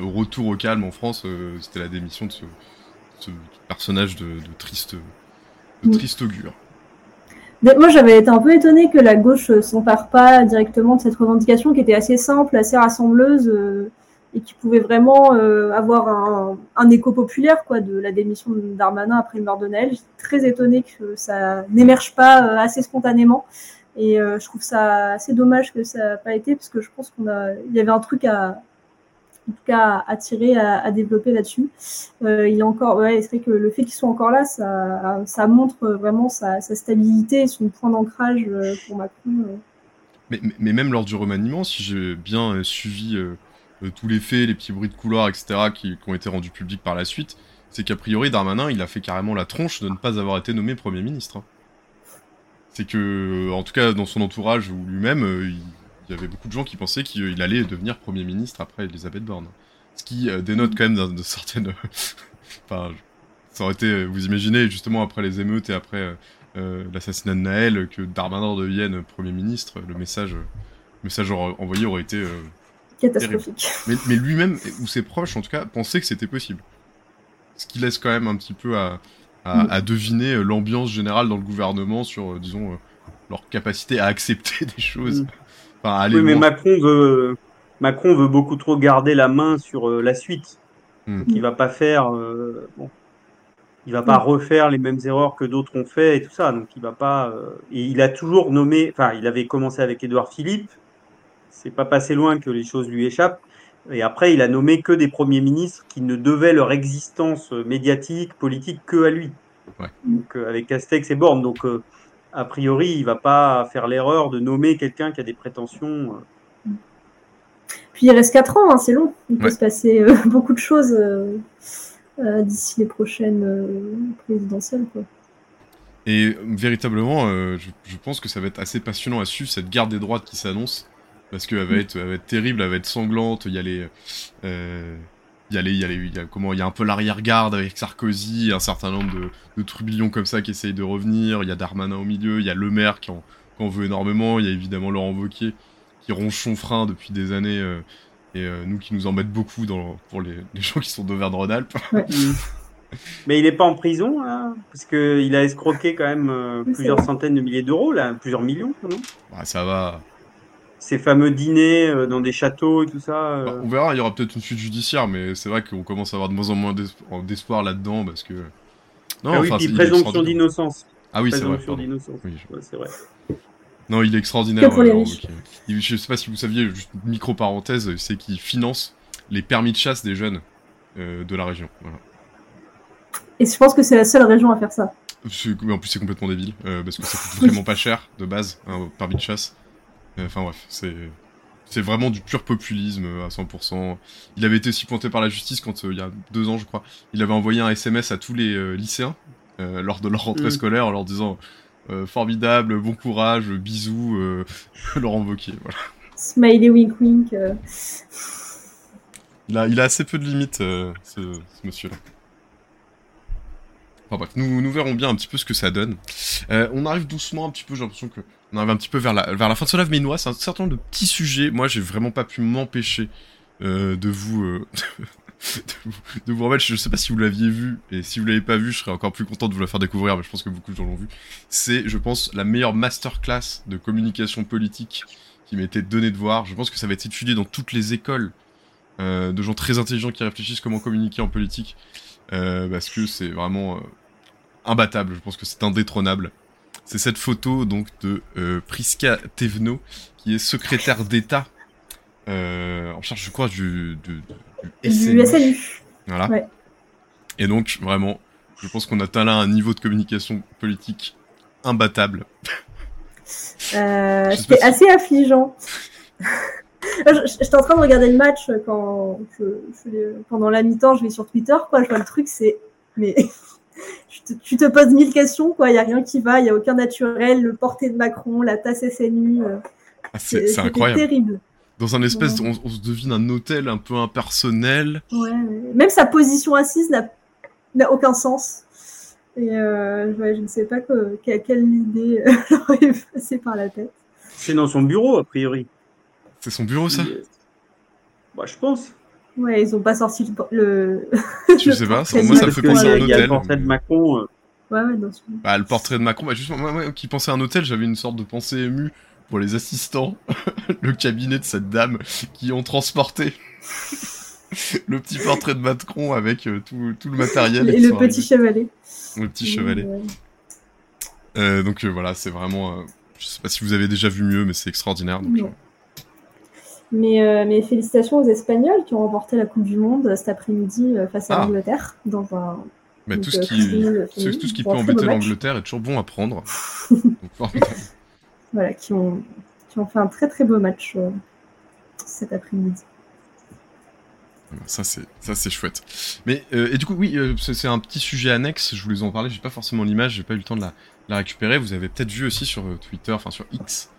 au retour au calme en France. c'était la démission de ce, ce personnage de, triste, de triste augure. moi, j'avais été un peu étonné que la gauche s'empare pas directement de cette revendication qui était assez simple, assez rassembleuse euh, et qui pouvait vraiment euh, avoir un, écho populaire quoi, de la démission d'Armanin après le mort de J'étais très étonné que ça n'émerge pas euh, assez spontanément. Et je trouve ça assez dommage que ça n'a pas été parce que je pense qu'on a, il y avait un truc à, en tout cas à, tirer, à, développer là-dessus. Euh, il est encore, ouais, c'est vrai que le fait qu'il soit encore là, ça, ça montre vraiment sa, stabilité et son point d'ancrage euh, pour Macron. Euh. Mais, mais, même lors du remaniement, si j'ai bien suivi tous les faits, les petits bruits de couloir, etc., qui, ont été rendus publics par la suite, c'est qu'a priori, Darmanin, il a fait carrément la tronche de ne pas avoir été nommé Premier ministre. Hein. C'est que, en tout cas, dans son entourage ou lui-même, il il y avait beaucoup de gens qui pensaient qu'il allait devenir Premier ministre après Elisabeth Borne. Ce qui euh, dénote quand même de, certaines... enfin, ça aurait été, vous imaginez, justement après les émeutes et après euh, l'assassinat de Naël, que Darmanin devienne Premier ministre, le message, message envoyé aurait été... Euh, Catastrophique. Mais, lui-même, ou ses proches en tout cas, pensaient que c'était possible. Ce qui laisse quand même un petit peu à, à, mm. deviner l'ambiance générale dans le gouvernement sur, disons, leur capacité à accepter des choses. Mm oui, mais Macron veut, Macron veut beaucoup trop garder la main sur euh, la suite. Hmm. il va pas faire, euh, bon, il va pas refaire les mêmes erreurs que d'autres ont fait et tout ça. Donc il va pas. Euh, et il a toujours nommé. Enfin, il avait commencé avec Édouard Philippe. C'est pas passé loin que les choses lui échappent. Et après, il a nommé que des premiers ministres qui ne devaient leur existence médiatique, politique que à lui. Ouais. Donc avec Castex et Borne. Donc a priori, il va pas faire l'erreur de nommer quelqu'un qui a des prétentions. Euh. Puis il reste 4 ans, hein, c'est long. Il peut se passer euh, beaucoup de choses euh, d'ici les prochaines présidentielles. Et véritablement, je, pense que ça va être assez passionnant à suivre cette guerre des droites qui s'annonce. Parce qu'elle va, mm. être, va être terrible, elle va être sanglante. Il y a les il y a les, il y a il y a comment, il y a un peu l'arrière-garde avec Sarkozy, un certain nombre de, de trubillons comme ça qui essayent de revenir. Il y a Darmanin au milieu, il y a Le Maire qui en, veut énormément. Il y a évidemment Laurent Wauquiez qui ronge son frein depuis des années euh, et euh, nous qui nous embête beaucoup dans, pour les, les gens qui sont d'Auvergne-Rhône-Alpes. Mais il n'est pas en prison, là, parce qu'il a escroqué quand même euh, plusieurs centaines de milliers d'euros, là, plusieurs millions, non? Bah, Ça va ces fameux dîners euh, dans des châteaux et tout ça. Euh. Bah, on verra, il y aura peut-être une suite judiciaire, mais c'est vrai qu'on commence à avoir de moins en moins d'espoir là-dedans parce que. Non, ah oui, enfin, présomption d'innocence. Ah oui, c'est vrai. c'est vrai. Non, il est extraordinaire. Euh, je sais pas si vous saviez, juste une micro-parenthèse, c'est qu'il finance les permis de chasse des jeunes de la région. Et je pense que c'est la seule région à faire ça. En plus, c'est complètement débile, parce que ça coûte vraiment pas cher de base, un permis de chasse. Enfin bref, c'est c'est vraiment du pur populisme à 100%. Il avait été aussi pointé par la justice quand, euh, il y a deux ans, je crois, il avait envoyé un SMS à tous les euh, lycéens euh, lors de leur rentrée mm. scolaire en leur disant formidable, bon courage, bisous, Laurent Wauquiez, voilà. Smiley wink wink. Il, a, il a assez peu de limites, ce, ce monsieur-là. Enfin bref, nous, nous verrons bien un petit peu ce que ça donne. on arrive doucement un petit peu, j'ai l'impression que on arrive un petit peu vers la, fin de ce live, mais il c'est un certain nombre de petits sujets. Moi, j'ai vraiment pas pu m'empêcher euh, de vous... Euh, de vous remettre, je sais pas si vous l'aviez vu, et si vous l'avez pas vu, je serais encore plus content de vous la faire découvrir, mais je pense que beaucoup de gens l'ont vu. C'est, je pense, la meilleure masterclass de communication politique qui été donnée de voir. Je pense que ça va être étudié dans toutes les écoles euh, de gens très intelligents qui réfléchissent comment communiquer en politique, parce que c'est vraiment imbattable. Je pense que c'est indétrônable. C'est cette photo donc de euh, Priska Tevno, qui est secrétaire d'État euh, en charge, je crois, du, du, SNU. Voilà. Et donc, vraiment, je pense qu'on atteint là un niveau de communication politique imbattable. Euh, C'était assez affligeant. J'étais en train de regarder le match quand pendant la mi-temps, je vais sur Twitter, quoi. Je vois le truc, c'est mais tu, te, poses mille questions, quoi. Il n'y a rien qui va, il n'y a aucun naturel. Le porté de Macron, la tasse SNU. Euh, ah, c'est incroyable. terrible. Dans un espèce, on, se devine un hôtel un peu impersonnel. Ouais, même sa position assise n'a aucun sens. Et euh, je ne sais pas quelle idée leur est passée par la tête. C'est dans son bureau, a priori. C'est son bureau, ça? Bah, je pense. Ouais, ils ont pas sorti le. Je sais pas, moi ça me fait penser à un hôtel. Il y a le portrait de Macron. Euh. Ouais, ouais, dans Bah, le portrait de Macron, bah, justement, moi, qui pensait à un hôtel, j'avais une sorte de pensée émue pour les assistants, le cabinet de cette dame qui ont transporté le petit portrait de Macron avec euh, tout, tout, le matériel. Et, le petit chevalet. Le petit chevalet. Euh, donc voilà, c'est vraiment. je sais pas si vous avez déjà vu mieux, mais c'est extraordinaire. Donc, mais, euh, mais, félicitations aux Espagnols qui ont remporté la Coupe du Monde euh, cet après-midi euh, face à ah. l'Angleterre dans un. Mais tout, ce qui, tout ce qui peut embêter l'Angleterre est toujours bon à prendre. voilà, qui ont, qui ont fait un très très beau match cet après-midi. Ça c'est ça c'est chouette. Mais et du coup oui c'est un petit sujet annexe. Je voulais en parler. J'ai pas forcément l'image. J'ai pas eu le temps de la, la récupérer. Vous avez peut-être vu aussi sur Twitter, enfin sur X,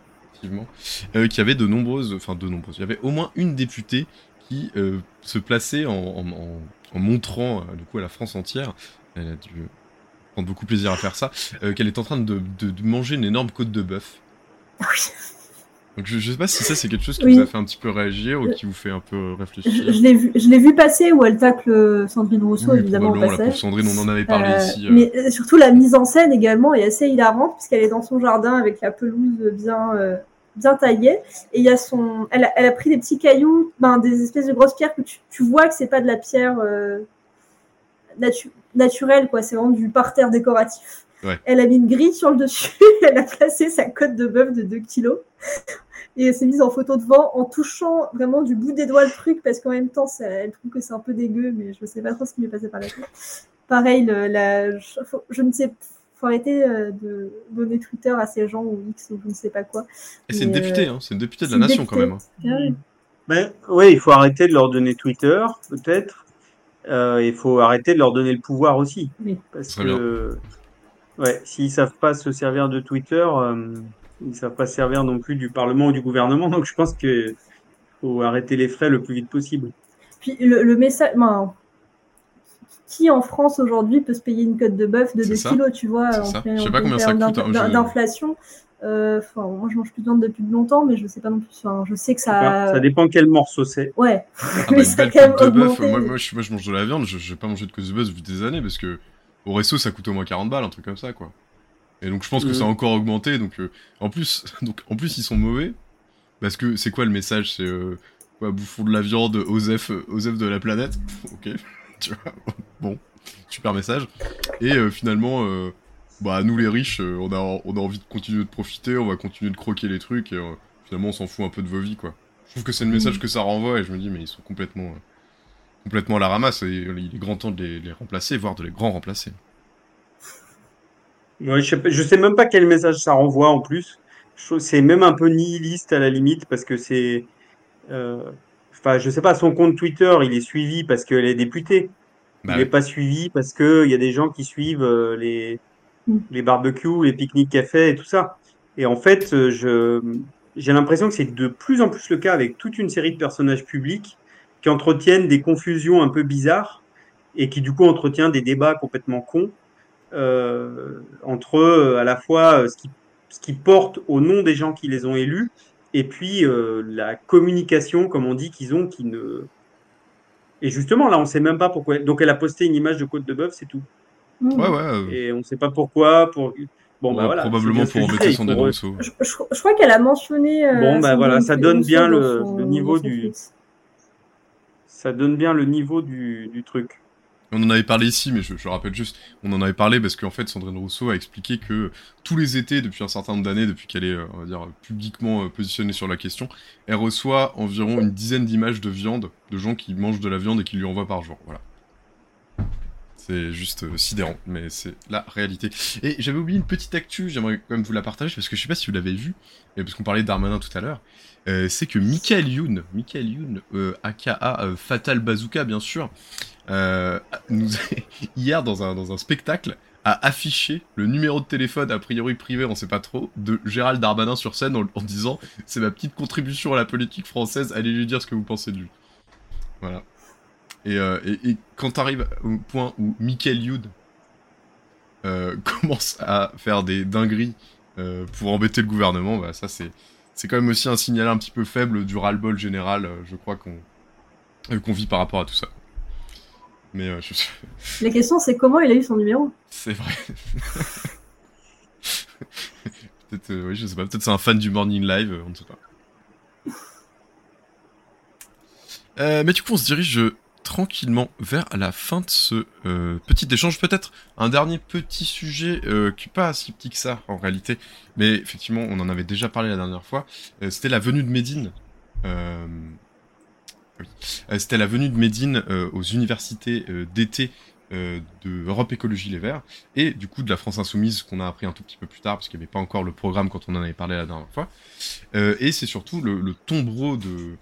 euh, qui avait de nombreuses, enfin de nombreuses, il y avait au moins une députée qui euh, se plaçait en, montrant euh, du coup à la France entière, elle a dû prendre beaucoup plaisir à faire ça, qu'elle est en train de, manger une énorme côte de bœuf. Oui. Donc je, sais pas si ça c'est quelque chose qui vous a fait un petit peu réagir ou qui vous fait un peu réfléchir. Je, l'ai vu, je l'ai vu passer où elle tacle Sandrine Rousseau évidemment au passage. La Sandrine, on en avait parlé ici. Mais surtout la mise en scène également est assez hilarante puisqu'elle est dans son jardin avec la pelouse bien bien taillée. Et il y a son, elle a, elle a, pris des petits cailloux, ben, des espèces de grosses pierres que tu, tu vois que c'est pas de la pierre euh, naturelle, quoi. C'est vraiment du parterre décoratif. Elle a mis une grille sur le dessus. elle a placé sa côte de bœuf de 2 kilos. Et elle s'est mise en photo devant en touchant vraiment du bout des doigts le truc parce qu'en même temps, elle trouve que c'est un peu dégueu, mais je sais pas trop ce qui m'est passé par la tête. Pareil, le, la, je, je ne sais faut arrêter euh, de donner Twitter à ces gens ou X ou je ne sais pas quoi. Et c'est une députée, euh, hein, c'est une députée de la nation quand même. Hein. Ah ben, oui, il faut arrêter de leur donner Twitter, peut-être. Euh, il faut arrêter de leur donner le pouvoir aussi. Parce que, ouais, s'ils savent pas se servir de Twitter, ils ils savent pas se servir non plus du Parlement ou du gouvernement. Donc je pense qu'il faut arrêter les frais le plus vite possible. Puis le, message, qui en France aujourd'hui peut se payer une cote de bœuf de 2 kilos, tu vois, en Je sais pas combien ça coûte. Hein, d'inflation. Euh, moi, je mange plus de viande depuis longtemps, mais je sais pas non plus. je sais que ça. Ça dépend quel morceau c'est. Ouais. Ah mais ça de bœuf. Moi, moi, je, moi, je mange de la viande. Je, n'ai pas mangé de côte de bœuf depuis des années parce que au resto, ça coûte au moins 40 balles, un truc comme ça, quoi. Et donc, je pense que ça a mm. encore augmenté. Donc, euh, en plus, donc, en plus, ils sont mauvais parce que c'est quoi le message C'est euh, quoi, bouffons de la viande, Osef, Osef de la planète? ok. tu vois bon, super message. Et euh, finalement, euh, bah nous les riches, euh, on, a, on a envie de continuer de profiter, on va continuer de croquer les trucs, et finalement on s'en fout un peu de vos vies, quoi. Je trouve que c'est le message que ça renvoie, et je me dis, mais ils sont complètement, complètement à la ramasse, et il est grand temps de les, remplacer, voire de les grands remplacer. Je, sais, je sais même pas quel message ça renvoie en plus. C'est même un peu nihiliste à la limite, parce que c'est enfin, je sais pas, son compte Twitter, il est suivi parce qu'elle est députée. il n'est bah pas suivi parce qu'il y a des gens qui suivent euh, les, les barbecues, les pique-niques cafés et tout ça. Et en fait, euh, je, j'ai l'impression que c'est de plus en plus le cas avec toute une série de personnages publics qui entretiennent des confusions un peu bizarres et qui du coup entretiennent des débats complètement cons euh, entre euh, à la fois ce qui, ce qui porte au nom des gens qui les ont élus et puis euh, la communication, comme on dit, qu'ils ont, qui ne. Et justement, là, on ne sait même pas pourquoi. Donc, elle a posté une image de côte de bœuf, c'est tout. Mmh. Ouais, ouais. Et on ne sait pas pourquoi. Pour... Bon, bah voilà. Probablement pour embêter son pour... Je, je, crois qu'elle a mentionné. Euh, bon, bah voilà, ça donne bien le, le niveau du. Ça donne bien le niveau du, du truc. On en avait parlé ici, mais je, rappelle juste, on en avait parlé parce qu'en fait, Sandrine Rousseau a expliqué que tous les étés, depuis un certain nombre d'années, depuis qu'elle est, euh, on va dire, publiquement euh, positionnée sur la question, elle reçoit environ une dizaine d'images de viande, de gens qui mangent de la viande et qui lui envoient par jour. Voilà. C'est juste euh, sidérant, mais c'est la réalité. Et j'avais oublié une petite actu, j'aimerais quand même vous la partager, parce que je sais pas si vous l'avez vu, parce qu'on parlait d'Armanin tout à l'heure, c'est que Michael Youn, Michael Youn, aka Fatal Bazooka bien sûr, nous hier dans un, spectacle, a affiché le numéro de téléphone, a priori privé, on sait pas trop, de Gérald Darmanin sur scène en, disant c'est ma petite contribution à la politique française, allez lui dire ce que vous pensez de lui. Voilà. Et, euh, quand t'arrives au point où Michael Youd euh, commence à faire des dingueries euh, pour embêter le gouvernement, bah ça c'est c'est quand même aussi un signal un petit peu faible du ras-le-bol général, je crois qu'on qu'on vit par rapport à tout ça. Mais euh, je... La question, c'est comment il a eu son numéro C'est vrai. peut-être, euh, oui, je sais pas. Peut-être c'est un fan du Morning Live, euh, on ne sait pas. mais du coup, on se dirige tranquillement vers la fin de ce petit échange. Peut-être un dernier petit sujet qui n'est pas si petit que ça en réalité, mais effectivement, on en avait déjà parlé la dernière fois. C'était la venue de Médine euh, c'était la venue de Médine euh, aux universités euh, d'été de Europe Écologie Les Verts et du coup de la France Insoumise qu'on a appris un tout petit peu plus tard parce qu'il n'y avait pas encore le programme quand on en avait parlé la dernière fois. et c'est surtout le, tombereau de,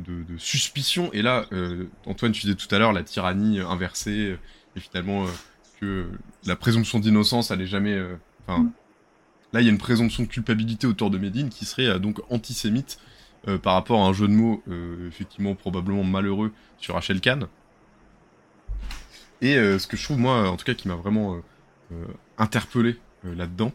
de, suspicion. Et là, Antoine, tu disais tout à l'heure la tyrannie inversée et finalement que la présomption d'innocence allait jamais. Enfin, mm. là, il y a une présomption de culpabilité autour de Médine qui serait donc antisémite euh, par rapport à un jeu de mots euh, effectivement probablement malheureux sur Rachel Kahn. Et euh, ce que je trouve moi en tout cas qui m'a vraiment interpellé là-dedans,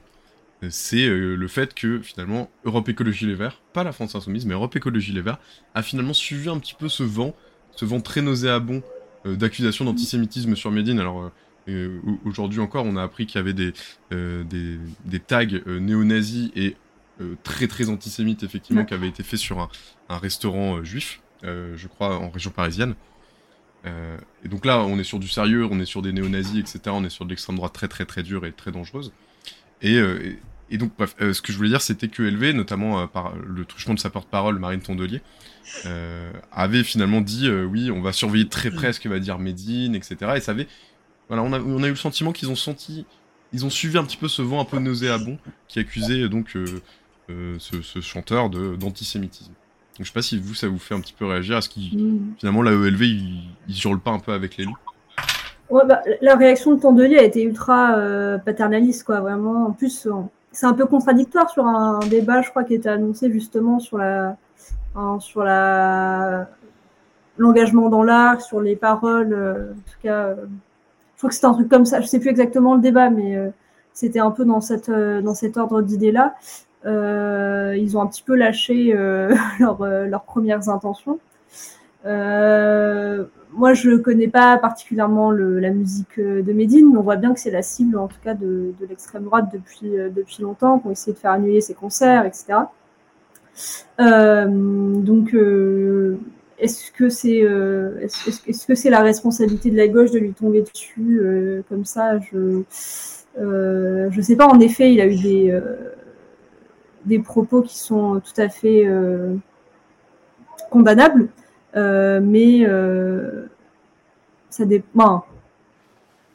c'est le fait que finalement Europe Écologie Les Verts, pas la France Insoumise, mais Europe Écologie Les Verts, a finalement suivi un petit peu ce vent, ce vent très nauséabond d'accusations d'antisémitisme sur Médine. Alors aujourd'hui encore, on a appris qu'il y avait des, des, des tags néo-nazis et très très antisémite effectivement qui avait été fait sur un, restaurant euh, juif, euh, je crois en région parisienne. et donc là, on est sur du sérieux, on est sur des néo-nazis, etc. On est sur de l'extrême droite très très très dure et très dangereuse. Et, et, donc, bref, ce que je voulais dire, c'était que LV, notamment par le truchement de sa porte-parole, Marine Tondelier, avait finalement dit oui, on va surveiller très près ce que va dire Médine, etc. Et ça avait, voilà, on a, on a eu le sentiment qu'ils ont senti, ils ont suivi un petit peu ce vent un peu nauséabond qui accusait donc euh, ce, chanteur d'antisémitisme. Donc je sais pas si vous, ça vous fait un petit peu réagir à ce qui, mm. finalement, la ELV, il, il hurle pas un peu avec les loups Ouais, bah, la réaction de Tondelier a été ultra euh, paternaliste, quoi, vraiment. En plus, c'est un peu contradictoire sur un, débat, je crois, qui était annoncé justement sur la, sur la, l'engagement dans l'art, sur les paroles, euh, en tout cas, je crois que c'était un truc comme ça. Je sais plus exactement le débat, mais c'était un peu dans cette, dans cet ordre d'idée-là. Euh, ils ont un petit peu lâché euh, euh, leurs premières intentions. moi, je connais pas particulièrement la musique de Médine, mais on voit bien que c'est la cible, en tout cas, de, l'extrême droite depuis, depuis longtemps, qu'on essaie de faire annuler ses concerts, etc. Euh, donc, euh, est-ce que c'est est-ce, que c'est la responsabilité de la gauche de lui tomber dessus comme ça? Je je sais pas. En effet, il a eu des des propos qui sont tout à fait euh, condamnables, euh, mais euh, ça dépend.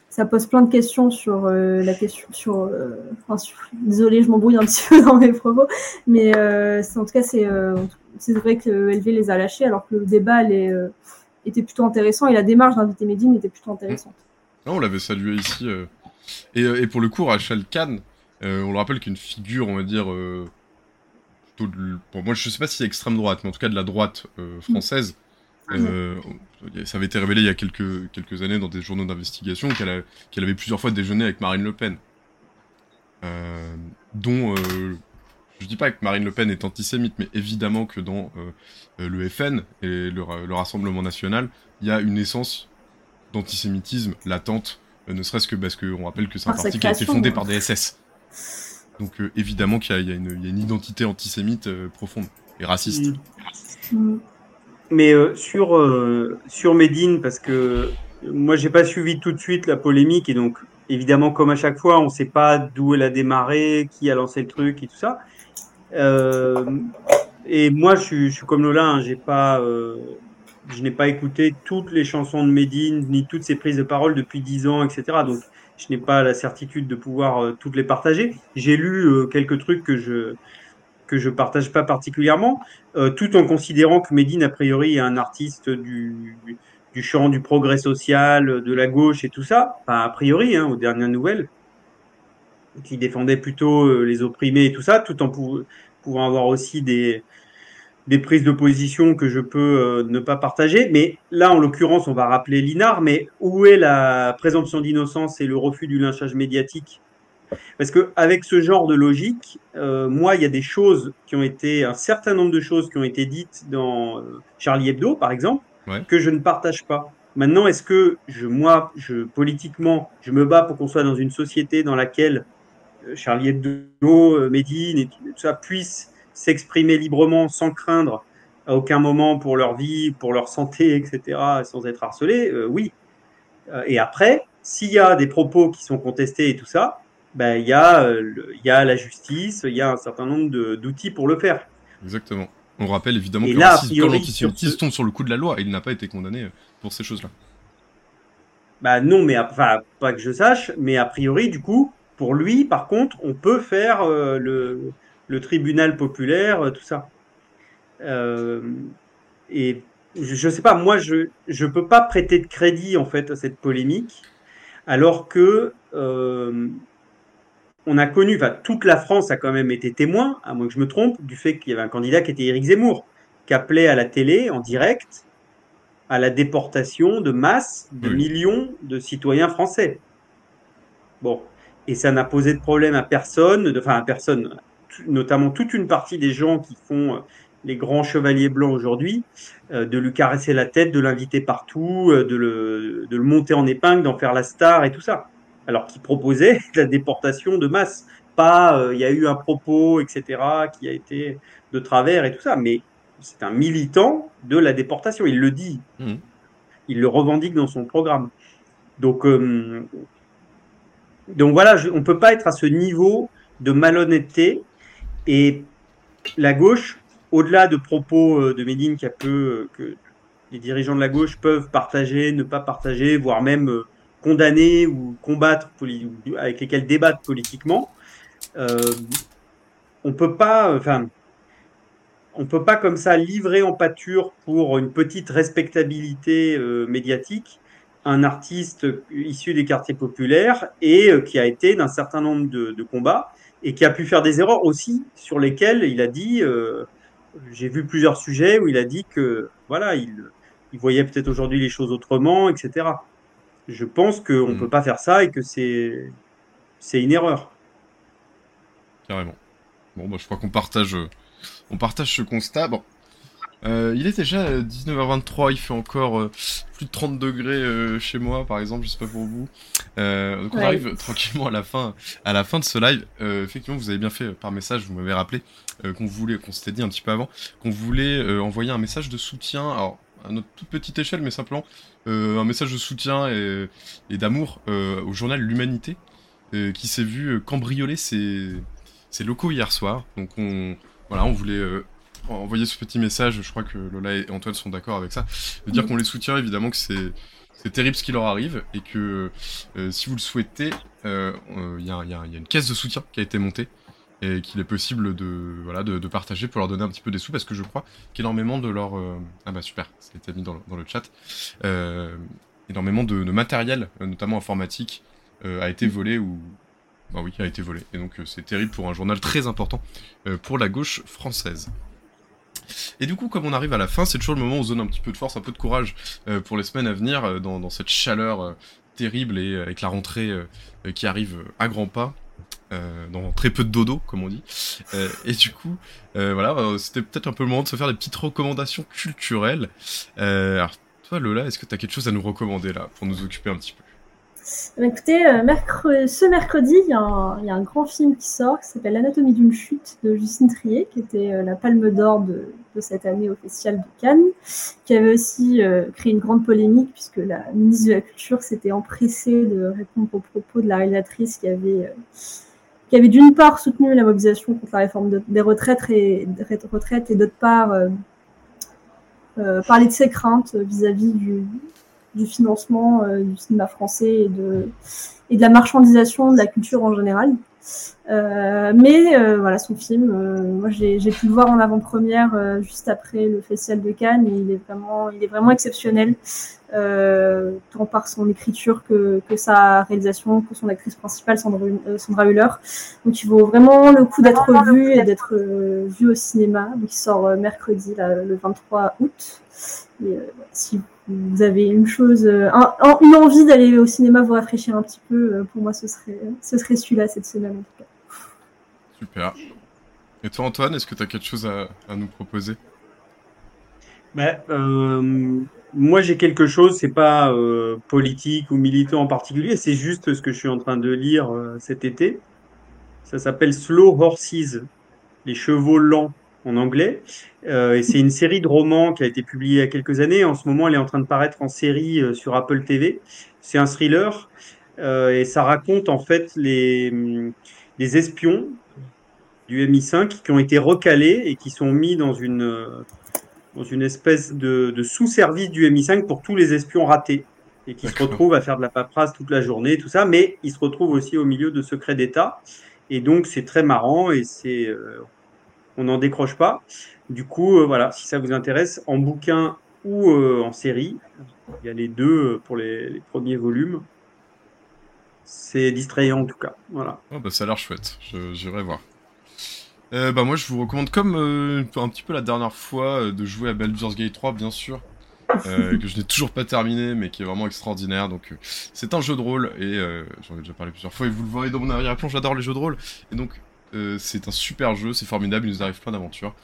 Ça pose plein de questions sur la question sur, enfin, désolé je m'embrouille un petit peu dans mes propos mais en tout cas c'est c'est vrai que LV les a lâchés alors que le débat était plutôt intéressant et la démarche d'inviter Medine était plutôt intéressante. on l'avait salué ici et, et, pour le coup Rachel Kahn on le rappelle qu'une figure on va dire moi je sais pas si c'est extrême droite, mais en tout cas de la droite euh, française. Ah euh, ça avait été révélé il y a quelques, quelques années dans des journaux d'investigation qu'elle avait plusieurs fois déjeuné avec Marine Le Pen. Euh, dont je dis pas que Marine Le Pen est antisémite, mais évidemment que dans le FN et le, Rassemblement national, il y a une essence d'antisémitisme latente, ne serait-ce que parce qu'on rappelle que c'est un parti qui a été fondé par des SS. Donc euh, évidemment qu'il y, a une identité antisémite euh, profonde et raciste. Mm. Mais euh, sur, sur Médine, parce que moi j'ai pas suivi tout de suite la polémique et donc évidemment comme à chaque fois on sait pas d'où elle a démarré, qui a lancé le truc et tout ça. et moi je suis, comme Lola, hein, je n'ai pas écouté toutes les chansons de Medine, ni toutes ses prises de parole depuis dix ans, etc. Donc, je n'ai pas la certitude de pouvoir euh, toutes les partager. J'ai lu euh, quelques trucs que je que je partage pas particulièrement, euh, tout en considérant que Medine a priori est un artiste du, du champ du progrès social, de la gauche et tout ça, enfin, a priori, hein, aux dernières nouvelles, qui défendait plutôt les opprimés et tout ça, tout en pouvant avoir aussi des, des prises de position que je peux euh, ne pas partager. Mais là, en l'occurrence, on va rappeler Linard, mais où est la présomption d'innocence et le refus du lynchage médiatique? Parce que avec ce genre de logique, euh, moi, il y a des choses qui ont été, un certain nombre de choses qui ont été dites dans euh, Charlie Hebdo, par exemple, que je ne partage pas. Maintenant, est-ce que je, moi, je, politiquement, je me bats pour qu'on soit dans une société dans laquelle Charlie Hebdo, Médine et tout ça puissent s'exprimer librement sans craindre à aucun moment pour leur vie, pour leur santé, etc., sans être harcelés, euh, oui. Euh, et après, s'il y a des propos qui sont contestés et tout ça, ben, il, y a, euh, il y a la justice, il y a un certain nombre d'outils pour le faire. Exactement. On rappelle évidemment que là, quand l'antisémitisme tombe sur le coup de la loi, il n'a pas été condamné pour ces choses-là. Bah non, mais enfin, pas que je sache, mais a priori, du coup, pour lui, par contre, on peut faire le, le tribunal populaire, euh, tout ça. Euh, et je ne sais pas, moi, je ne peux pas prêter de crédit en fait à cette polémique, alors que euh, on a connu, enfin, toute la France a quand même été témoin, à moins que je me trompe, du fait qu'il y avait un candidat qui était Éric Zemmour, qui appelait à la télé en direct à la déportation de masse de millions de citoyens français. Bon, et ça n'a posé de problème à personne, enfin à personne, notamment toute une partie des gens qui font euh, les grands chevaliers blancs aujourd'hui, euh, de lui caresser la tête, de l'inviter partout, euh, de, le, de le monter en épingle, d'en faire la star et tout ça. Alors qu'il proposait la déportation de masse. Pas, il y a eu un propos, etc., qui a été de travers et tout ça, mais c'est un militant de la déportation. Il le dit. Mmh. Il le revendique dans son programme. Donc, donc voilà, on ne peut pas être à ce niveau de malhonnêteté et la gauche, au-delà de propos euh, de Médine euh, que les dirigeants de la gauche peuvent partager, ne pas partager, voire même euh, condamner ou combattre, avec lesquels débattre politiquement, on peut pas, enfin, on peut pas comme ça livrer en pâture pour une petite respectabilité médiatique un artiste issu des quartiers populaires et qui a été d'un certain nombre de combats et qui a pu faire des erreurs aussi sur lesquelles il a dit, euh, j'ai vu plusieurs sujets où il a dit que voilà, il, il voyait peut-être aujourd'hui les choses autrement, etc. Je pense qu'on ne hmm. peut pas faire ça et que c'est c'est une erreur. Carrément. Bon, bah, je crois qu'on partage, euh, on partage ce constat. Bon, euh, il est déjà 19h23, il fait encore euh, plus de 30 degrés euh, chez moi, par exemple, je sais pas pour vous. donc on arrive tranquillement à la fin, à la fin de ce live. effectivement, vous avez bien fait par message, vous m'avez rappelé qu'on voulait, qu'on s'était dit un petit peu avant, qu'on voulait envoyer un message de soutien, alors à notre toute petite échelle, mais simplement un message de soutien et, et d'amour au journal L'Humanité, qui s'est vu cambrioler ses, ses locaux hier soir. Donc on, voilà, on voulait envoyer ce petit message, je crois que Lola et Antoine sont d'accord avec ça, de dire qu'on les soutient, évidemment que c'est c'est terrible ce qui leur arrive et que euh, si vous le souhaitez, il euh, euh, y, a, y, a, une caisse de soutien qui a été montée et qu'il est possible de voilà de, partager pour leur donner un petit peu des sous parce que je crois qu'énormément de leur ah bah super, ça a été mis dans le, dans le chat, énormément de, de, matériel, notamment informatique, a été volé ou bah oui, a été volé. Et donc c'est terrible pour un journal très important pour la gauche française. Et du coup, comme on arrive à la fin, c'est toujours le moment où on donne un petit peu de force, un peu de courage euh, pour les semaines à venir, euh, dans, cette chaleur euh, terrible et avec la rentrée qui arrive à grands pas. dans très peu de dodo, comme on dit. et du coup, voilà, c'était peut-être un peu le moment de se faire des petites recommandations culturelles. alors, toi, Lola, est-ce que tu as quelque chose à nous recommander là, pour nous occuper un petit peu? bah, écoutez, euh, ce mercredi, il y, a un, grand film qui sort qui s'appelle L'anatomie d'une chute de Justine Trier, qui était euh, la palme d'or de, cette année au Festival de Cannes, qui avait aussi euh, créé une grande polémique puisque la ministre de la Culture s'était empressée de répondre aux propos de la réalisatrice qui avait, d'une part soutenu la mobilisation contre la réforme des retraites et, d'autre part parler de ses craintes vis-à-vis du, du, financement du cinéma français et de, et de la marchandisation de la culture en général. Euh, mais euh, voilà, son film, euh, moi j'ai pu le voir en avant-première juste après le Festival de Cannes et il est vraiment, il est vraiment exceptionnel, tant par son écriture que, que, sa réalisation, que son actrice principale Sandra, Sandra Hüller. Donc il vaut vraiment le coup d'être vu et d'être vu au cinéma. Donc il sort mercredi, le 23 août. Et, si vous avez une chose, une envie d'aller au cinéma vous rafraîchir un petit peu, pour moi ce serait, ce serait celui-là cette semaine en tout cas. Super. Et toi, Antoine, est-ce que tu as quelque chose à, nous proposer? Bah, euh, Moi, j'ai quelque chose, c'est pas euh, politique ou militant en particulier, c'est juste ce que je suis en train de lire euh, cet été. Ça s'appelle Slow Horses, les chevaux lents en anglais. et c'est une série de romans qui a été publiée il y a quelques années. En ce moment, elle est en train de paraître en série sur Apple TV. C'est un thriller et ça raconte en fait les, les espions du MI5 qui ont été recalés et qui sont mis dans une, dans une espèce de, de sous-service du MI5 pour tous les espions ratés et qui se retrouvent à faire de la paperasse toute la journée, tout ça, mais ils se retrouvent aussi au milieu de secrets d'État. Et donc c'est très marrant et c'est euh, on n'en décroche pas. Du coup, euh, voilà, si ça vous intéresse, en bouquin ou euh, en série, il y a les deux pour les, les premiers volumes. C'est distrayant en tout cas. Voilà. Oh bah ça a l'air chouette. J'irai voir. Euh, bah moi je vous recommande comme euh, un petit peu la dernière fois euh, de jouer à Baldur's Gate 3 bien sûr que je n'ai toujours pas terminé mais qui est vraiment extraordinaire donc c'est un jeu de rôle et j'en ai déjà parlé plusieurs fois et vous le voyez dans mon arrière-plan j'adore les jeux de rôle et donc c'est un super jeu c'est formidable il nous arrive plein d'aventures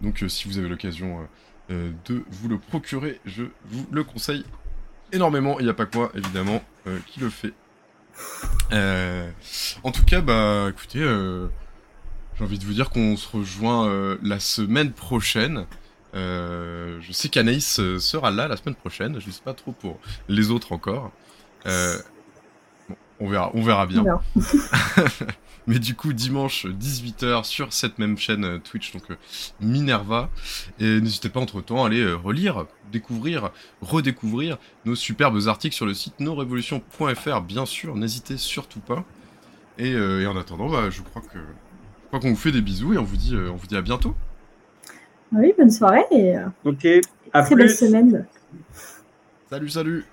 donc si vous avez l'occasion de vous le procurer je vous le conseille énormément il n'y a pas que moi évidemment qui le fait en tout cas bah écoutez j'ai envie de vous dire qu'on se rejoint euh, la semaine prochaine. Euh, je sais qu'Anaïs euh, sera là la semaine prochaine. Je ne sais pas trop pour les autres encore. on verra, on verra bien. Mais du coup, dimanche 18h sur cette même chaîne Twitch, donc Minerva. Et n'hésitez pas entre-temps à aller relire, découvrir, redécouvrir nos superbes articles sur le site nosrevolutions.fr, bien sûr. N'hésitez surtout pas. Et, en attendant, bah, je crois que crois qu'on vous fait des bisous et on vous dit, euh, on vous dit à bientôt. Oui, bonne soirée et euh, ok, à très belle semaine. Salut, salut.